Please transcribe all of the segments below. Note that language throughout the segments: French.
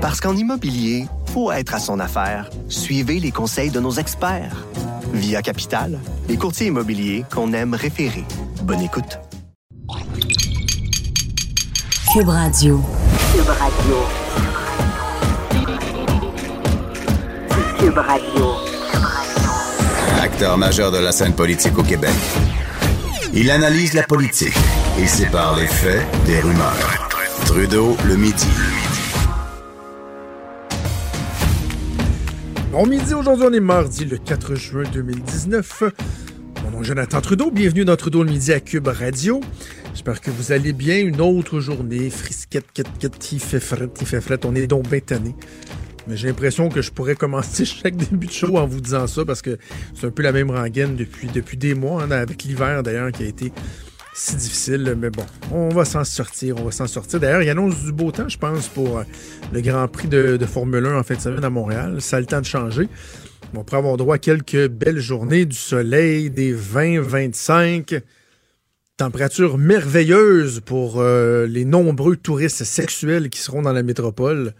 Parce qu'en immobilier, faut être à son affaire. Suivez les conseils de nos experts. Via Capital, les courtiers immobiliers qu'on aime référer. Bonne écoute. Cube Radio. Cube Radio. Cube Radio. Acteur majeur de la scène politique au Québec. Il analyse la politique et sépare les faits des rumeurs. Trudeau le midi. Bon midi, aujourd'hui on est mardi le 4 juin 2019. Mon nom est Jonathan Trudeau, bienvenue dans Trudeau le midi à Cube Radio. J'espère que vous allez bien. Une autre journée, frisquette, quette, quette, il fait fret, il fait fret, on est donc bien tanné. Mais j'ai l'impression que je pourrais commencer chaque début de show en vous disant ça parce que c'est un peu la même rengaine depuis, depuis des mois, hein, avec l'hiver d'ailleurs qui a été si difficile. Mais bon, on va s'en sortir, on va s'en sortir. D'ailleurs, il annonce du beau temps, je pense, pour euh, le Grand Prix de, Formule 1 en fin de semaine à Montréal. Ça a le temps de changer. On pourrait avoir droit à quelques belles journées, du soleil, des 20-25 température merveilleuse pour euh, les nombreux touristes sexuels qui seront dans la métropole.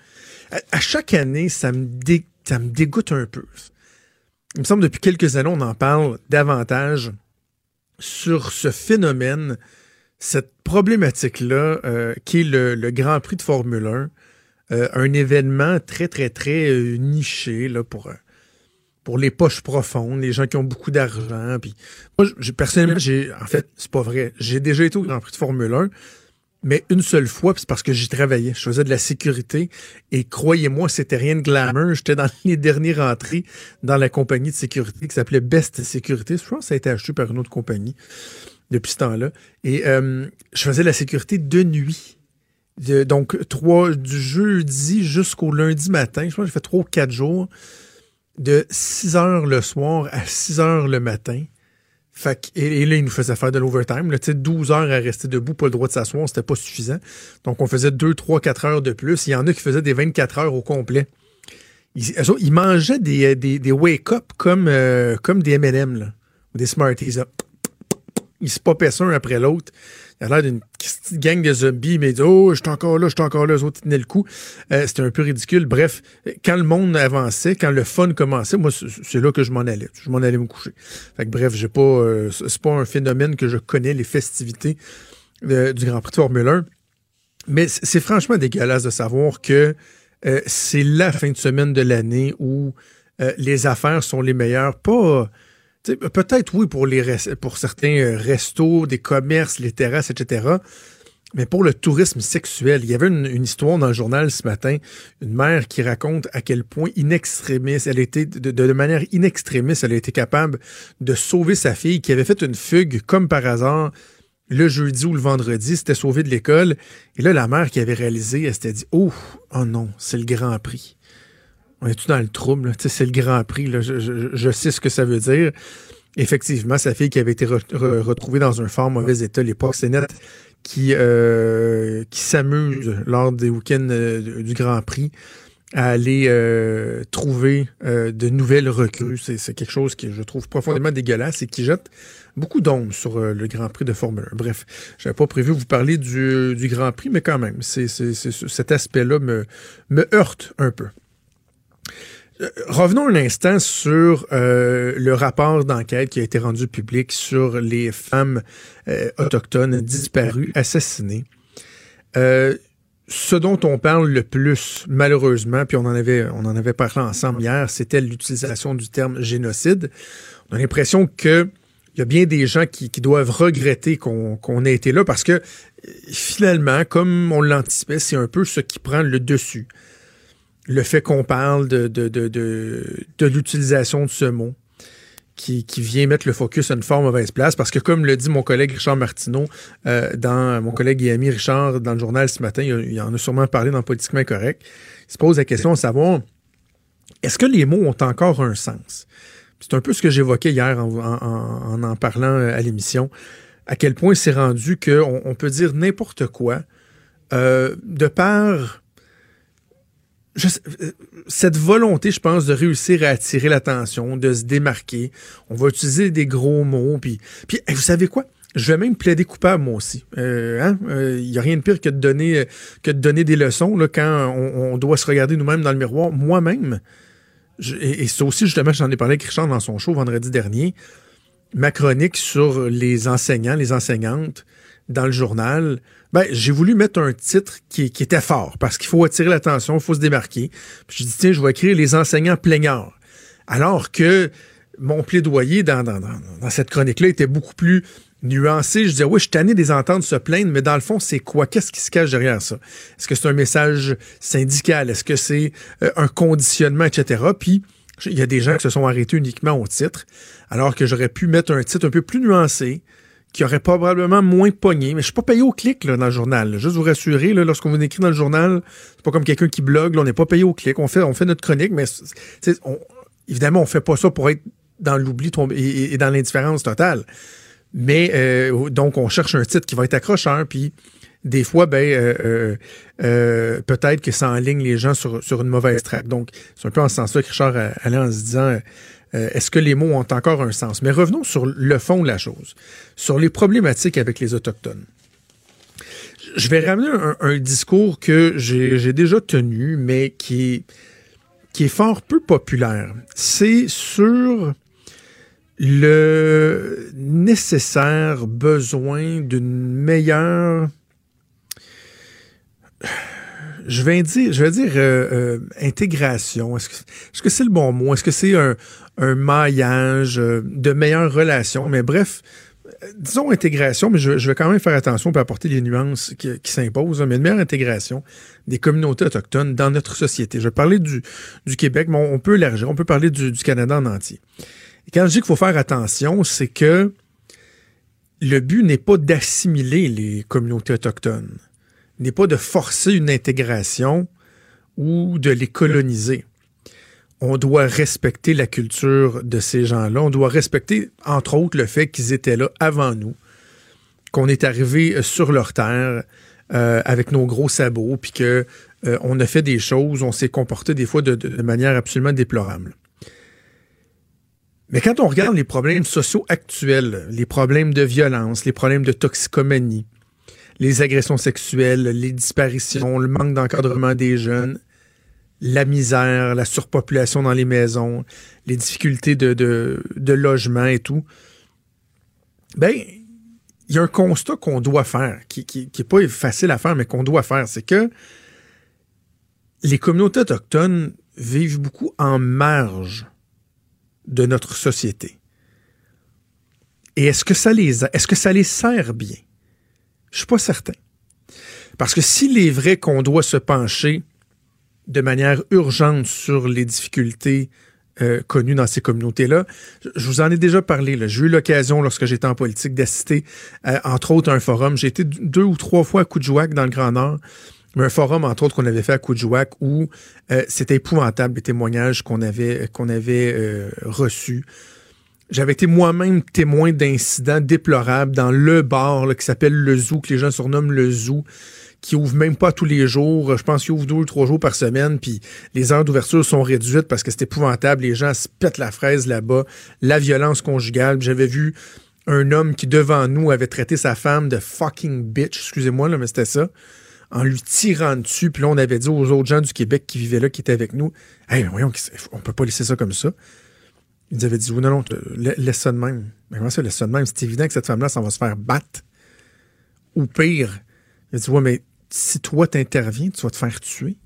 À, chaque année, ça me, dé, ça me dégoûte un peu. Il me semble depuis quelques années, on en parle davantage sur ce phénomène, cette problématique-là, euh, qui est le, le, Grand Prix de Formule 1, euh, un événement très, très, très euh, niché là, pour pour les poches profondes, les gens qui ont beaucoup d'argent. Puis moi, personnellement, j'ai, en fait, c'est pas vrai. J'ai déjà été au Grand Prix de Formule 1, mais une seule fois, c'est parce que j'y travaillais. Je faisais de la sécurité et croyez-moi, c'était rien de glamour. J'étais dans les dernières entrées dans la compagnie de sécurité qui s'appelait Best Sécurité. Je pense que ça a été acheté par une autre compagnie depuis ce temps-là. Et euh, je faisais de la sécurité de nuit. Donc, trois, du jeudi jusqu'au lundi matin. Je pense que j'ai fait trois ou quatre jours de 6 heures le soir à 6 heures le matin. Et, là, il nous faisait faire de l'overtime. 12 heures à rester debout, pas le droit de s'asseoir, c'était pas suffisant. Donc, on faisait 2, 3, 4 heures de plus. Il y en a qui faisaient des 24 heures au complet. Ils, mangeaient des, des, des wake-up comme, euh, comme des M&M, ou des Smarties. Ils se popaient un après l'autre. Il a l'air d'une petite gang de zombies, mais dit, oh, je suis encore là, je suis encore là, eux autres tenaient le coup. Euh, C'était un peu ridicule. Bref, quand le monde avançait, quand le fun commençait, moi, c'est là que je m'en allais. Je m'en allais me coucher. Fait que bref, j'ai pas, euh, c'est pas un phénomène que je connais, les festivités euh, du Grand Prix de Formule 1. Mais c'est franchement dégueulasse de savoir que c'est la fin de semaine de l'année où les affaires sont les meilleures. Pas Peut-être oui pour, certains restos, des commerces, les terrasses, etc. Mais pour le tourisme sexuel, il y avait une, histoire dans le journal ce matin, une mère qui raconte à quel point inextrémiste, elle était de, de, manière inextrémiste, elle a été capable de sauver sa fille qui avait fait une fugue comme par hasard le jeudi ou le vendredi, c'était sauvé de l'école. Et là, la mère qui avait réalisé, elle s'était dit, oh, oh non, c'est le Grand Prix on est tout dans le trouble. C'est le Grand Prix. Là. Je, je, je, sais ce que ça veut dire. Effectivement, sa fille qui avait été re, re, retrouvée dans un fort mauvais état, les proxénètes qui, euh, qui s'amusent lors des week-ends euh, du Grand Prix à aller euh, trouver euh, de nouvelles recrues. C'est quelque chose que je trouve profondément dégueulasse et qui jette beaucoup d'ombre sur le Grand Prix de Formule 1. Bref, j'avais pas prévu vous parler du, du Grand Prix, mais quand même, c'est cet aspect-là me, me heurte un peu. Revenons un instant sur euh, le rapport d'enquête qui a été rendu public sur les femmes euh, autochtones disparues, assassinées. Euh, ce dont on parle le plus, malheureusement, puis on en avait, on en avait parlé ensemble hier, c'était l'utilisation du terme génocide. On a l'impression que il y a bien des gens qui, doivent regretter qu'on ait été là parce que finalement, comme on l'anticipait, c'est un peu ce qui prend le dessus le fait qu'on parle de, l'utilisation de ce mot qui, vient mettre le focus à une fort mauvaise place parce que comme le dit mon collègue Richard Martineau, euh, dans mon collègue et ami Richard dans le journal ce matin, il, en a sûrement parlé dans Politiquement Correct, il se pose la question de savoir est-ce que les mots ont encore un sens? C'est un peu ce que j'évoquais hier en en, parlant à l'émission, à quel point c'est rendu qu'on on peut dire n'importe quoi euh, de par je, cette volonté, je pense, de réussir à attirer l'attention, de se démarquer. On va utiliser des gros mots. Puis, puis vous savez quoi? je vais même plaider coupable, moi aussi. Il euh, hein? n'y a rien de pire que de donner, que de donner des leçons là, quand on, doit se regarder nous-mêmes dans le miroir. Moi-même, et, et c'est aussi, justement, j'en ai parlé avec Richard dans son show vendredi dernier, ma chronique sur les enseignants, les enseignantes dans le journal, ben, j'ai voulu mettre un titre qui, était fort parce qu'il faut attirer l'attention, il faut se démarquer. Puis je dis, tiens, je vais écrire les enseignants plaignards. Alors que mon plaidoyer dans, dans, dans, cette chronique-là était beaucoup plus nuancé. Je disais, oui, je suis tanné des entendre se plaindre, mais dans le fond, c'est quoi? Qu'est-ce qui se cache derrière ça? Est-ce que c'est un message syndical? Est-ce que c'est euh, un conditionnement, etc.? Puis, il y a des gens qui se sont arrêtés uniquement au titre, alors que j'aurais pu mettre un titre un peu plus nuancé, qui aurait probablement moins pogné. Mais je suis pas payé au clic là, dans le journal. Juste vous rassurer, lorsqu'on vous écrit dans le journal, c'est pas comme quelqu'un qui blogue. on n'est pas payé au clic. On fait, on fait notre chronique, mais évidemment, on fait pas ça pour être dans l'oubli et, et, dans l'indifférence totale. Mais euh, donc, on cherche un titre qui va être accrocheur, puis des fois, ben, euh, euh, peut-être que ça enligne les gens sur, sur une mauvaise traque. Donc, c'est un peu en ce sens-là que Richard allait en se disant est-ce que les mots ont encore un sens? Mais revenons sur le fond de la chose, sur les problématiques avec les Autochtones. Je vais ramener un, discours que j'ai déjà tenu, mais qui est fort peu populaire. C'est sur le nécessaire besoin d'une meilleure je vais dire, je vais dire euh, euh, intégration. Est-ce que c'est le bon mot? Est-ce que c'est un, maillage euh, de meilleures relations? Mais bref, disons intégration, mais je, vais quand même faire attention pour apporter les nuances qui, s'imposent, mais une meilleure intégration des communautés autochtones dans notre société. Je vais parler du, Québec, mais on, peut élargir, on peut parler du, du Canada en entier. Et quand je dis qu'il faut faire attention, c'est que le but n'est pas d'assimiler les communautés autochtones, n'est pas de forcer une intégration ou de les coloniser. On doit respecter la culture de ces gens-là. On doit respecter, entre autres, le fait qu'ils étaient là avant nous, qu'on est arrivé sur leur terre euh, avec nos gros sabots, puis qu'on euh, a fait des choses, on s'est comporté des fois de manière absolument déplorable. Mais quand on regarde les problèmes sociaux actuels, les problèmes de violence, les problèmes de toxicomanie, les agressions sexuelles, les disparitions, le manque d'encadrement des jeunes, la misère, la surpopulation dans les maisons, les difficultés de, de, logement et tout, ben, il y a un constat qu'on doit faire, qui n'est qui, pas facile à faire, mais qu'on doit faire, c'est que les communautés autochtones vivent beaucoup en marge de notre société. Et est-ce que ça les est-ce que ça les sert bien? Je suis pas certain. Parce que s'il est vrai qu'on doit se pencher de manière urgente sur les difficultés euh, connues dans ces communautés-là, je vous en ai déjà parlé. J'ai eu l'occasion, lorsque j'étais en politique, d'assister, entre autres, à un forum. J'ai été deux ou trois fois à Coudjouac, dans le Grand Nord un forum, entre autres, qu'on avait fait à Coudjouac où euh, c'était épouvantable les témoignages qu'on avait, qu'on avait euh, reçus. J'avais été moi-même témoin d'incidents déplorables dans le bar qui s'appelle le Zoo, que les gens surnomment le Zoo, qui ouvre même pas tous les jours. Je pense qu'il ouvre deux ou trois jours par semaine, puis les heures d'ouverture sont réduites parce que c'est épouvantable. Les gens se pètent la fraise là-bas. La violence conjugale. J'avais vu un homme qui, devant nous, avait traité sa femme de fucking bitch. Excusez-moi, là, mais c'était ça en lui tirant dessus. Puis là, on avait dit aux autres gens du Québec qui vivaient là, qui étaient avec nous, Hey, voyons, on peut pas laisser ça comme ça. Ils nous avaient dit, non, non, laisse ça de même. Mais comment ça, laisse ça de même? C'est évident que cette femme-là, ça va se faire battre. Ou pire. Il dit, ouais, mais si toi t'interviens, tu vas te faire tuer.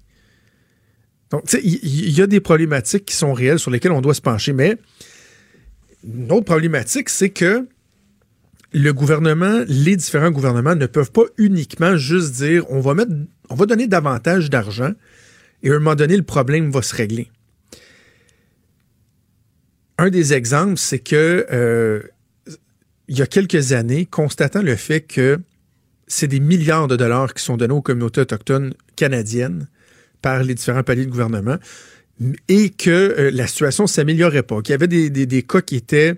Donc, tu sais, il y, a des problématiques qui sont réelles sur lesquelles on doit se pencher. Mais une autre problématique, c'est que le gouvernement, les différents gouvernements ne peuvent pas uniquement juste dire on va mettre, on va donner davantage d'argent et à un moment donné, le problème va se régler. Un des exemples, c'est que euh, il y a quelques années, constatant le fait que c'est des milliards de dollars qui sont donnés aux communautés autochtones canadiennes par les différents paliers de gouvernement et que euh, la situation s'améliorait pas, qu'il y avait des, des, cas qui étaient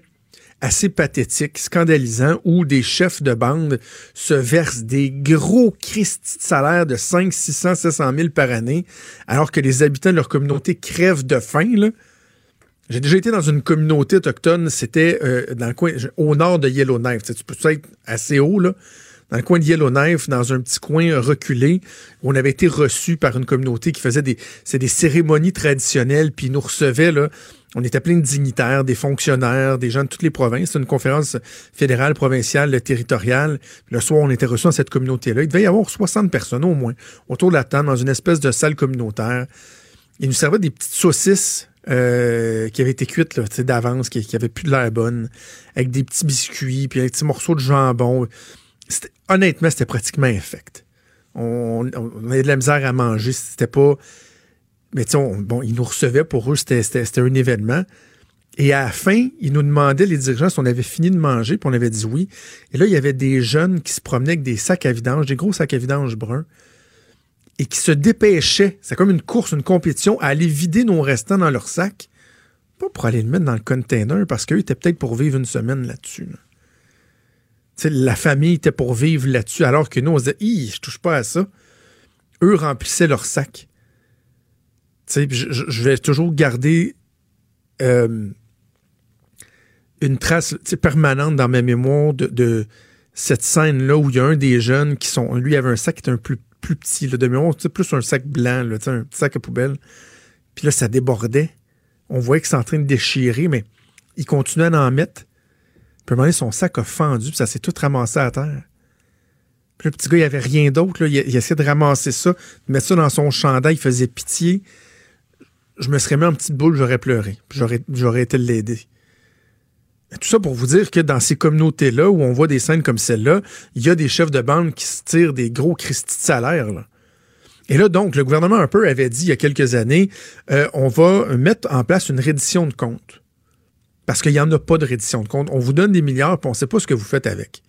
assez pathétique, scandalisant, où des chefs de bande se versent des gros cristis de salaire de 5, 600, 700 000 par année, alors que les habitants de leur communauté crèvent de faim. J'ai déjà été dans une communauté autochtone, c'était euh, au nord de Yellowknife. Tu peux être assez haut, là, dans le coin de Yellowknife, dans un petit coin reculé, où on avait été reçu par une communauté qui faisait des, des cérémonies traditionnelles, puis ils nous recevait, là. On était plein de dignitaires, des fonctionnaires, des gens de toutes les provinces. C'est une conférence fédérale, provinciale, territoriale. Le soir, on était reçus dans cette communauté-là. Il devait y avoir 60 personnes au moins autour de la table, dans une espèce de salle communautaire. Ils nous servaient des petites saucisses euh, qui avaient été cuites d'avance, qui, qui plus de l'air bonne, avec des petits biscuits, puis des petits morceaux de jambon. Honnêtement, c'était pratiquement infect. On, avait de la misère à manger. C'était pas. Mais tu bon, ils nous recevaient pour eux, c'était un événement. Et à la fin, ils nous demandaient, les dirigeants, si on avait fini de manger, puis on avait dit oui. Et là, il y avait des jeunes qui se promenaient avec des sacs à vidange, des gros sacs à vidange bruns, et qui se dépêchaient, c'est comme une course, une compétition, à aller vider nos restants dans leur sac, pas pour aller le mettre dans le container, parce qu'eux étaient peut-être pour vivre une semaine là-dessus. Là. La famille était pour vivre là-dessus, alors que nous, on se disait, je touche pas à ça. Eux remplissaient leur sac. Je, vais toujours garder euh, une trace permanente dans ma mémoire de, cette scène-là où il y a un des jeunes qui sont. Lui, avait un sac qui était un plus petit, là, de plus un sac blanc, un petit sac à poubelle. Puis là, ça débordait. On voyait que c'est en train de déchirer, mais il continuait à en mettre. Puis à un son sac a fendu, puis ça s'est tout ramassé à terre. Puis le petit gars, il avait rien d'autre. Il, essayait de ramasser ça, de mettre ça dans son chandail, il faisait pitié. Je me serais mis en petite boule, j'aurais pleuré. J'aurais, été l'aider. Tout ça pour vous dire que dans ces communautés-là, où on voit des scènes comme celle-là, il y a des chefs de bande qui se tirent des gros cristis de salaire. Et là, donc, le gouvernement un peu avait dit il y a quelques années, euh, on va mettre en place une reddition de compte. Parce qu'il n'y en a pas de reddition de compte. On vous donne des milliards, puis on ne sait pas ce que vous faites avec.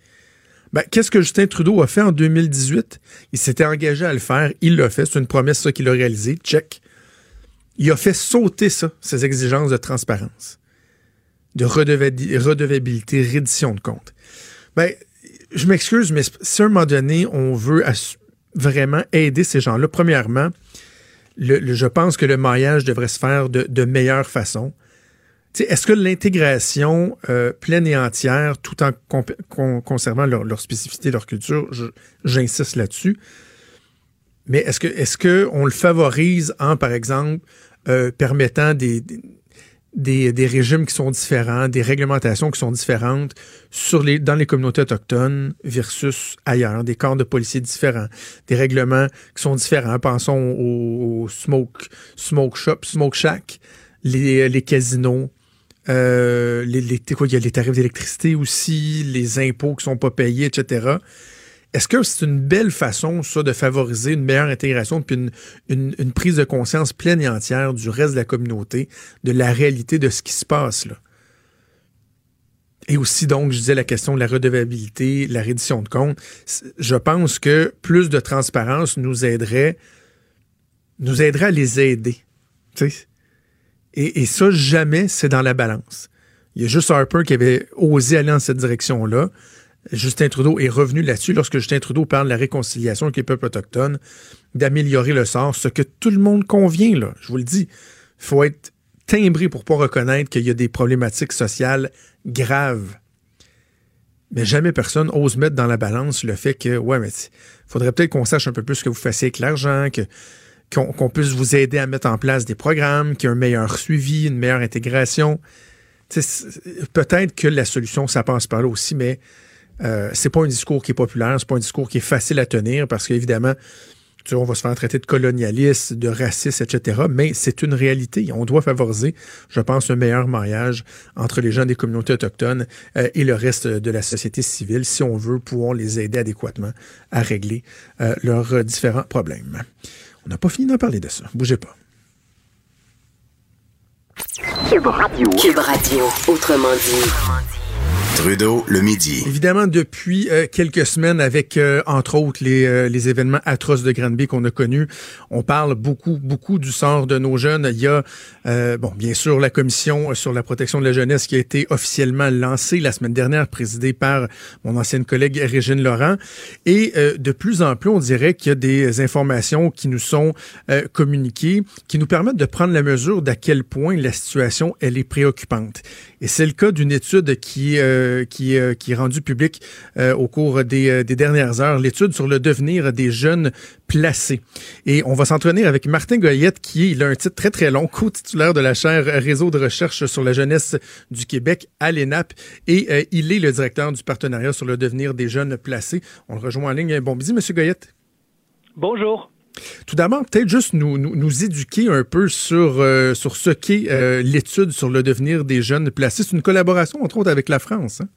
Ben, qu'est-ce que Justin Trudeau a fait en 2018? Il s'était engagé à le faire. Il l'a fait. C'est une promesse, qu'il a réalisé. Check. Il a fait sauter ça, ces exigences de transparence de redevabilité, reddition de compte. Ben, je m'excuse, mais si à un moment donné, on veut vraiment aider ces gens-là, premièrement, je pense que le maillage devrait se faire de, meilleure façon. Est-ce que l'intégration euh, pleine et entière, tout en conservant leur, spécificité, leur culture, j'insiste là-dessus, mais est-ce que qu'on le favorise en, par exemple, euh, permettant des, régimes qui sont différents, des réglementations qui sont différentes dans les communautés autochtones versus ailleurs, des corps de policiers différents, des règlements qui sont différents? Pensons au, smoke, smoke shop, smoke shack, les casinos, euh, les, il y a les tarifs d'électricité aussi, les impôts qui sont pas payés, etc. Est-ce que c'est une belle façon, ça, de favoriser une meilleure intégration puis une, une, prise de conscience pleine et entière du reste de la communauté, de la réalité de ce qui se passe là? Et aussi, donc, je disais la question de la redevabilité, la reddition de comptes. Je pense que plus de transparence nous aiderait, nous aiderait à les aider. Et, ça, jamais c'est dans la balance. Il y a juste Harper qui avait osé aller dans cette direction-là. Justin Trudeau est revenu là-dessus lorsque Justin Trudeau parle de la réconciliation avec les peuples autochtones, d'améliorer le sort, ce que tout le monde convient, là. Je vous le dis, il faut être timbré pour pas reconnaître qu'il y a des problématiques sociales graves. Mais jamais personne ose mettre dans la balance le fait que, ouais, mais faudrait peut-être qu'on sache un peu plus ce que vous fassiez avec l'argent, que, qu'on, puisse vous aider à mettre en place des programmes, qu'il y ait un meilleur suivi, une meilleure intégration. peut-être que la solution, ça passe par là aussi, mais euh, c'est pas un discours qui est populaire, c'est pas un discours qui est facile à tenir parce qu'évidemment, on va se faire traiter de colonialiste, de raciste, etc. Mais c'est une réalité. On doit favoriser, je pense, un meilleur mariage entre les gens des communautés autochtones euh, et le reste de la société civile si on veut pouvoir les aider adéquatement à régler euh, leurs différents problèmes. On n'a pas fini d'en parler de ça. Bougez pas. Cube Radio. Cube Radio. Autrement dit. Trudeau, le midi. Évidemment, depuis euh, quelques semaines, avec euh, entre autres les, euh, les événements atroces de Granby qu'on a connus, on parle beaucoup, beaucoup du sort de nos jeunes. Il y a, bon, bien sûr, la commission sur la protection de la jeunesse qui a été officiellement lancée la semaine dernière, présidée par mon ancienne collègue Régine Laurent. Et de plus en plus, on dirait qu'il y a des informations qui nous sont communiquées, qui nous permettent de prendre la mesure d'à quel point la situation elle est préoccupante. Et c'est le cas d'une étude qui euh, euh, qui est rendue publique euh, au cours des, des dernières heures, l'étude sur le devenir des jeunes placés. Et on va s'entraîner avec Martin Goyette, qui il a un titre très très long, co-titulaire de la chaire Réseau de recherche sur la jeunesse du Québec à l'ENAP, et il est le directeur du partenariat sur le devenir des jeunes placés. On le rejoint en ligne. Bon midi, Monsieur Goyette. Bonjour. Tout d'abord, peut-être juste nous, nous, éduquer un peu sur, euh, sur ce qu'est euh, l'étude sur le devenir des jeunes placés. C'est une collaboration, entre autres, avec la France. Hein?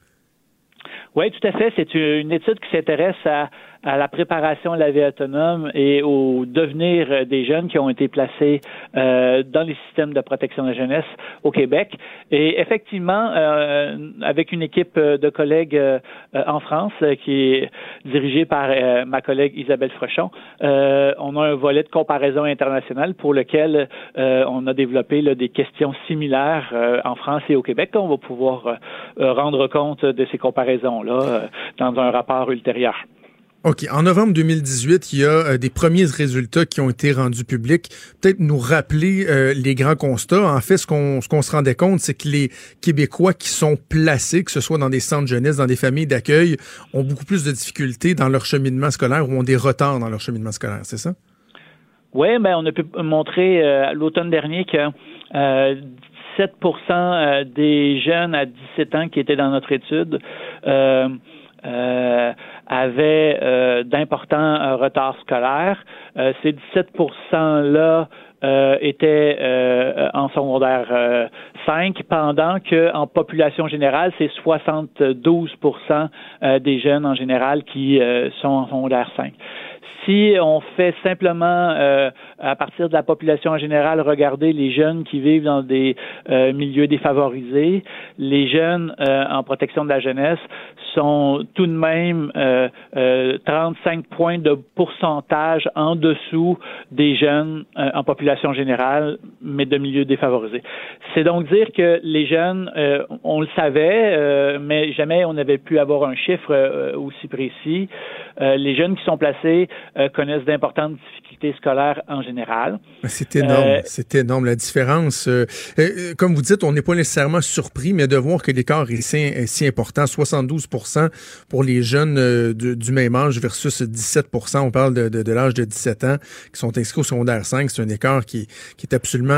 Oui, tout à fait. C'est une étude qui s'intéresse à à la préparation à la vie autonome et au devenir des jeunes qui ont été placés euh, dans les systèmes de protection de la jeunesse au Québec. Et effectivement, euh, avec une équipe de collègues euh, en France euh, qui est dirigée par euh, ma collègue Isabelle Frechon, on a un volet de comparaison internationale pour lequel on a développé là, des questions similaires en France et au Québec. On va pouvoir rendre compte de ces comparaisons-là dans un rapport ultérieur. OK. En novembre 2018, il y a euh, des premiers résultats qui ont été rendus publics. Peut-être nous rappeler euh, les grands constats. En fait, ce qu'on ce qu'on se rendait compte, c'est que les Québécois qui sont placés, que ce soit dans des centres jeunesse, dans des familles d'accueil, ont beaucoup plus de difficultés dans leur cheminement scolaire ou ont des retards dans leur cheminement scolaire. C'est ça? Oui, ben on a pu montrer euh, l'automne dernier que 17% des jeunes à 17 ans qui étaient dans notre étude euh, avaient euh, d'importants euh, retards scolaires. Euh, ces 17% là euh, étaient en secondaire 5, pendant que en population générale, c'est 72% des jeunes en général qui sont en secondaire 5. Si on fait simplement, euh, à partir de la population en général, regarder les jeunes qui vivent dans des euh, milieux défavorisés, les jeunes euh, en protection de la jeunesse sont tout de même 35 points de pourcentage en dessous des jeunes en population générale, mais de milieux défavorisés. C'est donc dire que les jeunes, on le savait, mais jamais on n'avait pu avoir un chiffre aussi précis. les jeunes qui sont placés euh, connaissent d'importantes difficultés scolaires en général. C'est énorme, euh, c'est énorme la différence. Euh, comme vous dites, on n'est pas nécessairement surpris, mais de voir que l'écart est si, important, 72% pour les jeunes du même âge versus 17 on parle de, l'âge de 17 ans, qui sont inscrits au secondaire 5, c'est un écart qui, qui est absolument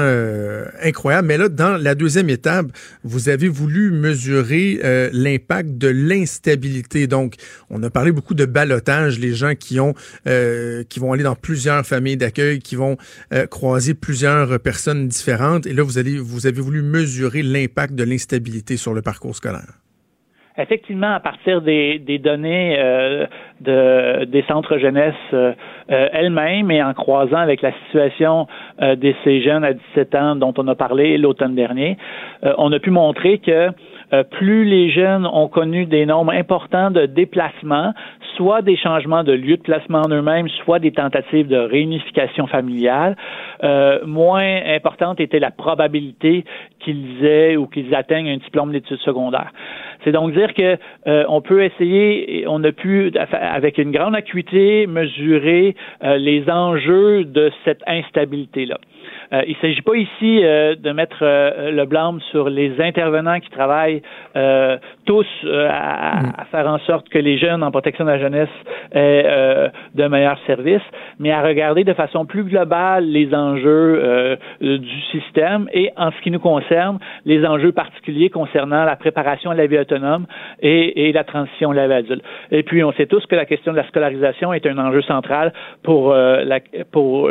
incroyable. Mais là, dans la deuxième étape, vous avez voulu mesurer l'impact de l'instabilité. Donc, on a parlé beaucoup de balotage, les gens qui ont euh, qui vont aller dans plusieurs familles d'accueil, qui vont euh, croiser plusieurs personnes différentes. Et là, vous, allez, vous avez voulu mesurer l'impact de l'instabilité sur le parcours scolaire. Effectivement, à partir des, données euh, de, des centres jeunesse euh, elles-mêmes et en croisant avec la situation de ces jeunes à 17 ans dont on a parlé l'automne dernier, on a pu montrer que plus les jeunes ont connu des nombres importants de déplacements, soit des changements de lieu de placement en eux-mêmes, soit des tentatives de réunification familiale, euh, moins importante était la probabilité qu'ils aient ou qu'ils atteignent un diplôme d'études secondaires. C'est donc dire que euh, on peut essayer, on a pu avec une grande acuité mesurer euh, les enjeux de cette instabilité-là. Euh, il ne s'agit pas ici euh, de mettre euh, le blâme sur les intervenants qui travaillent tous à, mm. à, faire en sorte que les jeunes en protection de la jeunesse aient de meilleurs services, mais à regarder de façon plus globale les enjeux du système et en ce qui nous concerne, les enjeux particuliers concernant la préparation à la vie autonome et, et la transition à la vie adulte. Et puis, on sait tous que la question de la scolarisation est un enjeu central pour, la, pour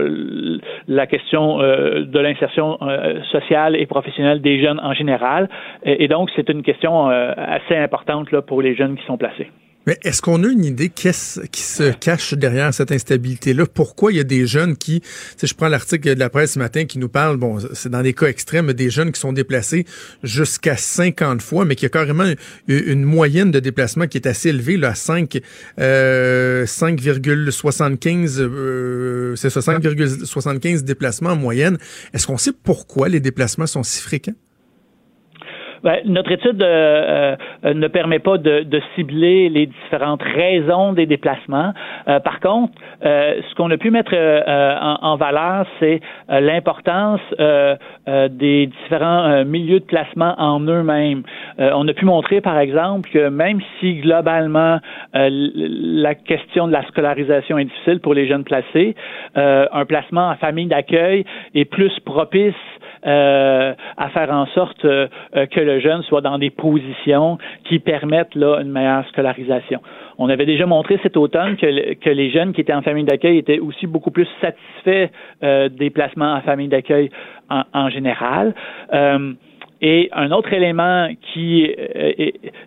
la question de l'insertion euh, sociale et professionnelle des jeunes en général. Et, donc, c'est une question euh, assez importante là, pour les jeunes qui sont placés. Mais est-ce qu'on a une idée qu'est-ce qui se cache derrière cette instabilité-là? Pourquoi il y a des jeunes qui, si je prends l'article de la presse ce matin qui nous parle, bon, c'est dans des cas extrêmes, des jeunes qui sont déplacés jusqu'à 50 fois, mais qui a carrément une moyenne de déplacement qui est assez élevée, là, à 5, euh, 5,75, euh, c'est ça, 5,75 déplacements en moyenne. Est-ce qu'on sait pourquoi les déplacements sont si fréquents? Ben, notre étude euh, euh, ne permet pas de, de, cibler les différentes raisons des déplacements. Euh, par contre, ce qu'on a pu mettre en, en, valeur, c'est l'importance des différents milieux de placement en eux-mêmes. on a pu montrer, par exemple, que même si globalement la question de la scolarisation est difficile pour les jeunes placés, un placement en famille d'accueil est plus propice euh, à faire en sorte euh, que le jeune soit dans des positions qui permettent là une meilleure scolarisation. On avait déjà montré cet automne que, que les jeunes qui étaient en famille d'accueil étaient aussi beaucoup plus satisfaits euh, des placements en famille d'accueil en, général. Et un autre élément qui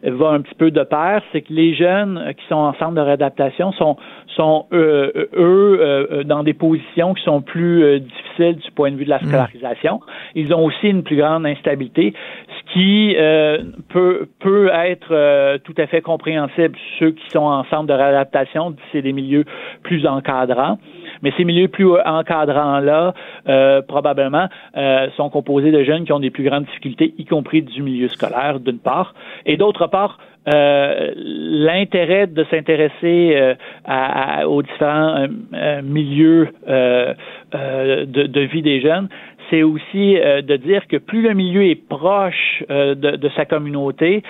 va un petit peu de pair, c'est que les jeunes qui sont en centre de réadaptation sont, sont eux, eux dans des positions qui sont plus difficiles du point de vue de la mm. scolarisation. Ils ont aussi une plus grande instabilité, ce qui euh, peut, peut être euh, tout à fait compréhensible. Ceux qui sont en centre de réadaptation, c'est des milieux plus encadrants. Mais ces milieux plus encadrants-là, euh, probablement, sont composés de jeunes qui ont des plus grandes difficultés, y compris du milieu scolaire, d'une part. Et d'autre part, euh, l'intérêt de s'intéresser euh, aux différents euh, milieux de, de, vie des jeunes, c'est aussi de dire que plus le milieu est proche de, de, sa communauté,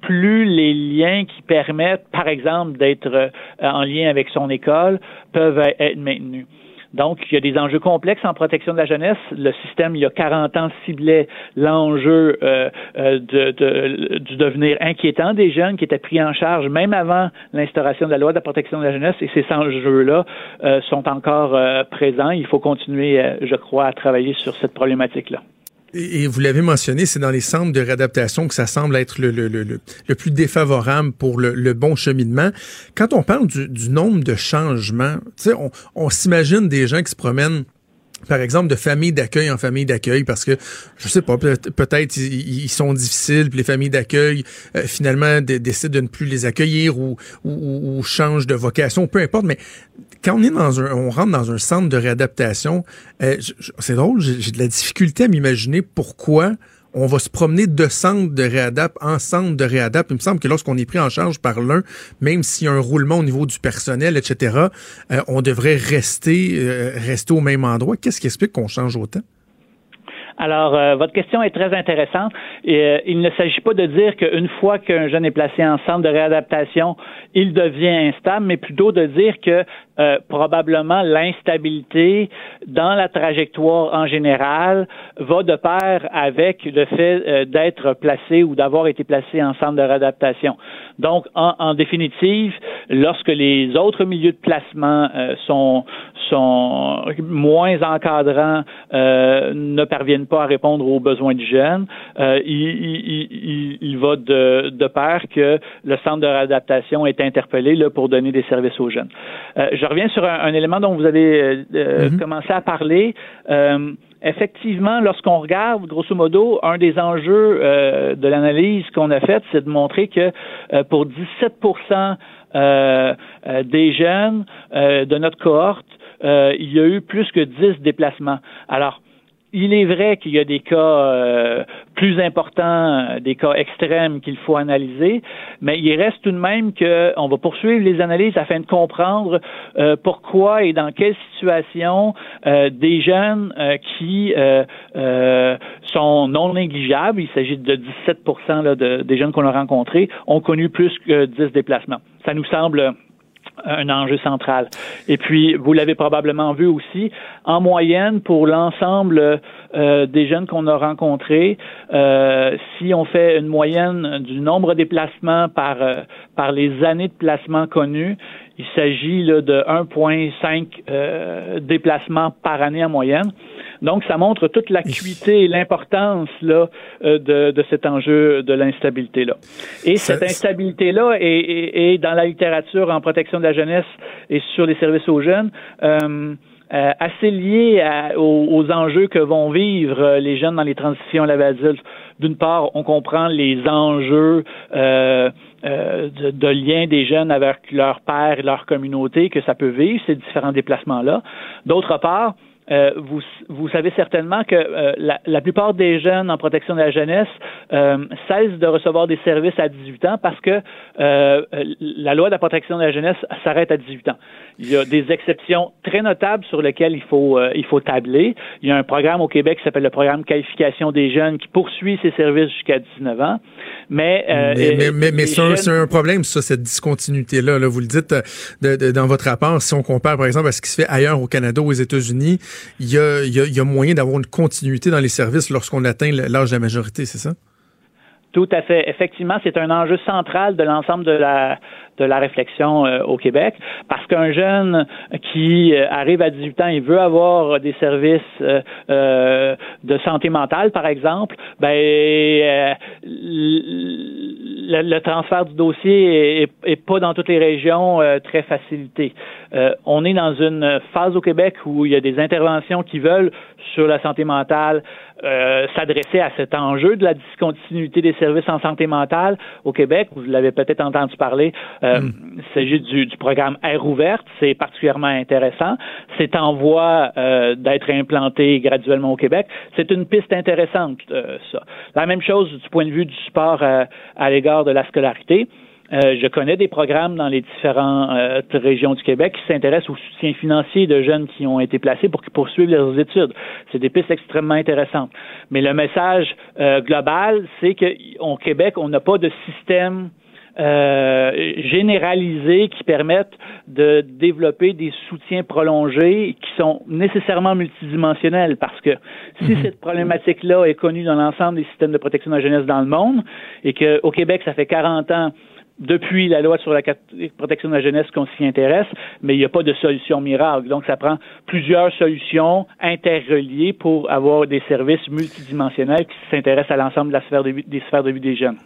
plus les liens qui permettent, par exemple, d'être en lien avec son école peuvent être maintenus. Donc, il y a des enjeux complexes en protection de la jeunesse. Le système, il y a 40 ans, ciblait l'enjeu euh, euh, de, du devenir inquiétant des jeunes qui étaient pris en charge même avant l'instauration de la loi de la protection de la jeunesse. Et ces enjeux-là euh, sont encore présents. Il faut continuer, je crois, à travailler sur cette problématique-là. Et vous l'avez mentionné, c'est dans les centres de réadaptation que ça semble être le, le, le, le plus défavorable pour le, bon cheminement. Quand on parle du, nombre de changements, on, on s'imagine des gens qui se promènent par exemple, de famille d'accueil en famille d'accueil, parce que, je sais pas, peut-être ils, sont difficiles, puis les familles d'accueil, euh, finalement, décident de ne plus les accueillir ou, ou, ou, changent de vocation, peu importe, mais quand on est dans un, on rentre dans un centre de réadaptation, euh, c'est drôle, j'ai de la difficulté à m'imaginer pourquoi on va se promener de centre de réadap en centre de réadap. Il me semble que lorsqu'on est pris en charge par l'un, même s'il y a un roulement au niveau du personnel, etc., euh, on devrait rester, euh, rester au même endroit. Qu'est-ce qui explique qu'on change autant? Alors, votre question est très intéressante. Il ne s'agit pas de dire qu'une fois qu'un jeune est placé en centre de réadaptation, il devient instable, mais plutôt de dire que euh, probablement l'instabilité dans la trajectoire en général va de pair avec le fait euh, d'être placé ou d'avoir été placé en centre de réadaptation. Donc, en, en définitive, lorsque les autres milieux de placement euh, sont, sont moins encadrants, ne parviennent pas à répondre aux besoins du jeune, il, il, il, va de, de pair que le centre de réadaptation est interpellé là, pour donner des services aux jeunes je reviens sur un, élément dont vous avez euh, euh, mhm. commencé à parler. Euh, effectivement, lorsqu'on regarde, grosso modo, un des enjeux de l'analyse qu'on a faite, c'est de montrer que pour 17% des jeunes de notre cohorte, il y a eu plus que 10 déplacements. Alors, il est vrai qu'il y a des cas euh, plus importants, des cas extrêmes qu'il faut analyser, mais il reste tout de même qu'on va poursuivre les analyses afin de comprendre euh, pourquoi et dans quelle situation euh, des jeunes qui sont non négligeables, il s'agit de 17 là, de, des jeunes qu'on a rencontrés, ont connu plus que 10 déplacements. Ça nous semble un enjeu central. Et puis, vous l'avez probablement vu aussi, en moyenne, pour l'ensemble euh, des jeunes qu'on a rencontrés, euh, si on fait une moyenne du nombre de déplacements par, euh, par les années de placement connues, il s'agit de 1,5 déplacements par année en moyenne. Donc, ça montre toute l'acuité et l'importance là euh, de, de, cet enjeu de l'instabilité-là. Et cette instabilité-là est, est, dans la littérature en protection de la jeunesse et sur les services aux jeunes. Euh, euh, assez lié aux, enjeux que vont vivre euh, les jeunes dans les transitions à la vie adulte. D'une part, on comprend les enjeux euh, de, de, lien des jeunes avec leur père et leur communauté que ça peut vivre, ces différents déplacements-là. D'autre part, euh, vous, vous, savez certainement que euh, la, la, plupart des jeunes en protection de la jeunesse euh, cessent de recevoir des services à 18 ans parce que la loi de la protection de la jeunesse s'arrête à 18 ans. Il y a des exceptions très notables sur lesquelles il faut, il faut tabler. Il y a un programme au Québec qui s'appelle le programme qualification des jeunes qui poursuit ces services jusqu'à 19 ans. Mais, mais, mais, mais, c'est un, problème, ça, cette discontinuité-là. Là. Vous le dites dans votre rapport, si on compare, par exemple, à ce qui se fait ailleurs au Canada, aux États-Unis, il y a, y a, moyen d'avoir une continuité dans les services lorsqu'on atteint l'âge de la majorité, c'est ça? Tout à fait. Effectivement, c'est un enjeu central de l'ensemble de la de la réflexion euh, au Québec, parce qu'un jeune qui euh, arrive à 18 ans, il veut avoir des services euh, de santé mentale, par exemple, ben le, transfert du dossier est, est, pas dans toutes les régions très facilité. on est dans une phase au Québec où il y a des interventions qui veulent sur la santé mentale euh, s'adresser à cet enjeu de la discontinuité des services en santé mentale au Québec. Vous l'avez peut-être entendu parler. Euh, hmm. Il s'agit du, programme Air ouverte. C'est particulièrement intéressant. C'est en voie euh, d'être implanté graduellement au Québec. C'est une piste intéressante, ça. La même chose du point de vue du support à l'égard de la scolarité. Euh, je connais des programmes dans les différentes euh, régions du Québec qui s'intéressent au soutien financier de jeunes qui ont été placés pour qu'ils poursuivent leurs études. C'est des pistes extrêmement intéressantes. Mais le message euh, global, c'est qu'au Québec, on n'a pas de système généralisé qui permette de développer des soutiens prolongés qui sont nécessairement multidimensionnels parce que si mhm. cette problématique-là est connue dans l'ensemble des systèmes de protection de la jeunesse dans le monde et qu'au Québec, ça fait 40 ans depuis la loi sur la protection de la jeunesse qu'on s'y intéresse, mais il n'y a pas de solution miracle. Donc, ça prend plusieurs solutions interreliées pour avoir des services multidimensionnels qui s'intéressent à l'ensemble de sphère de des sphères de vie des jeunes.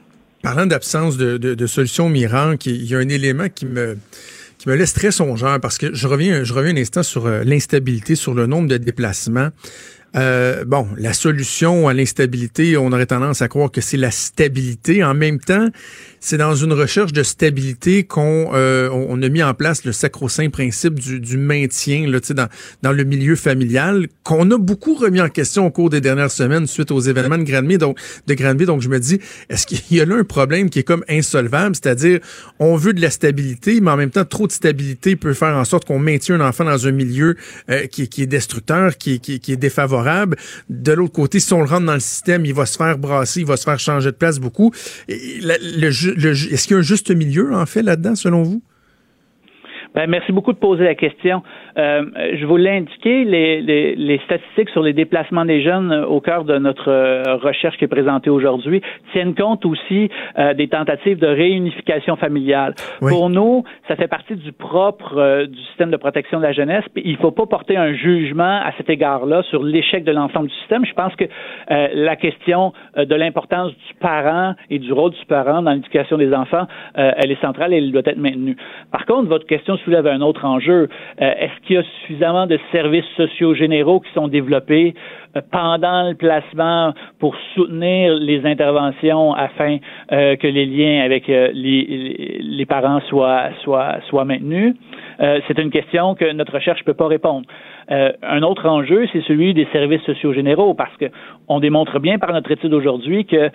Parlant d'absence de, de, de solution miracle, il y a un élément qui me qui me laisse très songeur parce que je reviens je reviens un instant sur euh, l'instabilité, sur le nombre de déplacements. Euh, bon, la solution à l'instabilité, on aurait tendance à croire que c'est la stabilité. En même temps, c'est dans une recherche de stabilité qu'on euh, on a mis en place le sacro-saint principe du, du maintien là, dans, dans le milieu familial, qu'on a beaucoup remis en question au cours des dernières semaines suite aux événements de Granby. Donc, de Granby, donc je me dis, est-ce qu'il y a là un problème qui est comme insolvable, c'est-à-dire on veut de la stabilité, mais en même temps, trop de stabilité peut faire en sorte qu'on maintient un enfant dans un milieu euh, qui, qui, est destructeur, qui, qui, qui est défavorable. De l'autre côté, si on le rentre dans le système, il va se faire brasser, il va se faire changer de place beaucoup. Est-ce qu'il y a un juste milieu, en fait, là-dedans, selon vous? Ben, merci beaucoup de poser la question. Euh, je vous l'ai indiqué, les, les, les, statistiques sur les déplacements des jeunes au cœur de notre euh, recherche qui est présentée aujourd'hui tiennent compte aussi euh, des tentatives de réunification familiale. Pour nous, ça fait partie du propre euh, du système de protection de la jeunesse. Il ne faut pas porter un jugement à cet égard-là sur l'échec de l'ensemble du système. Je pense que la question de l'importance du parent et du rôle du parent dans l'éducation des enfants, elle est centrale et elle doit être maintenue. Par contre, votre question soulève un autre enjeu. Est-ce qu'il y a suffisamment de services sociaux généraux qui sont développés euh, pendant le placement pour soutenir les interventions afin euh, que les liens avec euh, les, les, parents soient, soient, soient maintenus. C'est une question que notre recherche ne peut pas répondre. un autre enjeu, c'est celui des services sociaux généraux, parce que on démontre bien par notre étude aujourd'hui que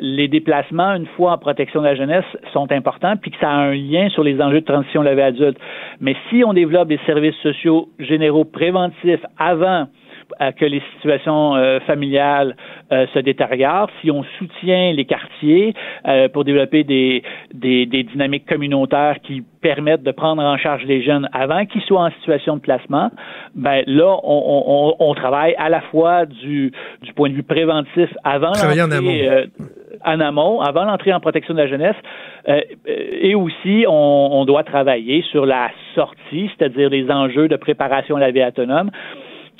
les déplacements, une fois en protection de la jeunesse, sont importants, puis que ça a un lien sur les enjeux de transition de la vie adulte. Mais si on développe des services sociaux généraux préventifs avant à que les situations euh, familiales euh, se détériorent, si on soutient les quartiers euh, pour développer des, des, des, dynamiques communautaires qui permettent de prendre en charge les jeunes avant qu'ils soient en situation de placement, ben là, on, on, on travaille à la fois du, du point de vue préventif avant l'entrée en amont, avant l'entrée en protection de la jeunesse, et aussi on, on doit travailler sur la sortie, c'est-à-dire les enjeux de préparation à la vie autonome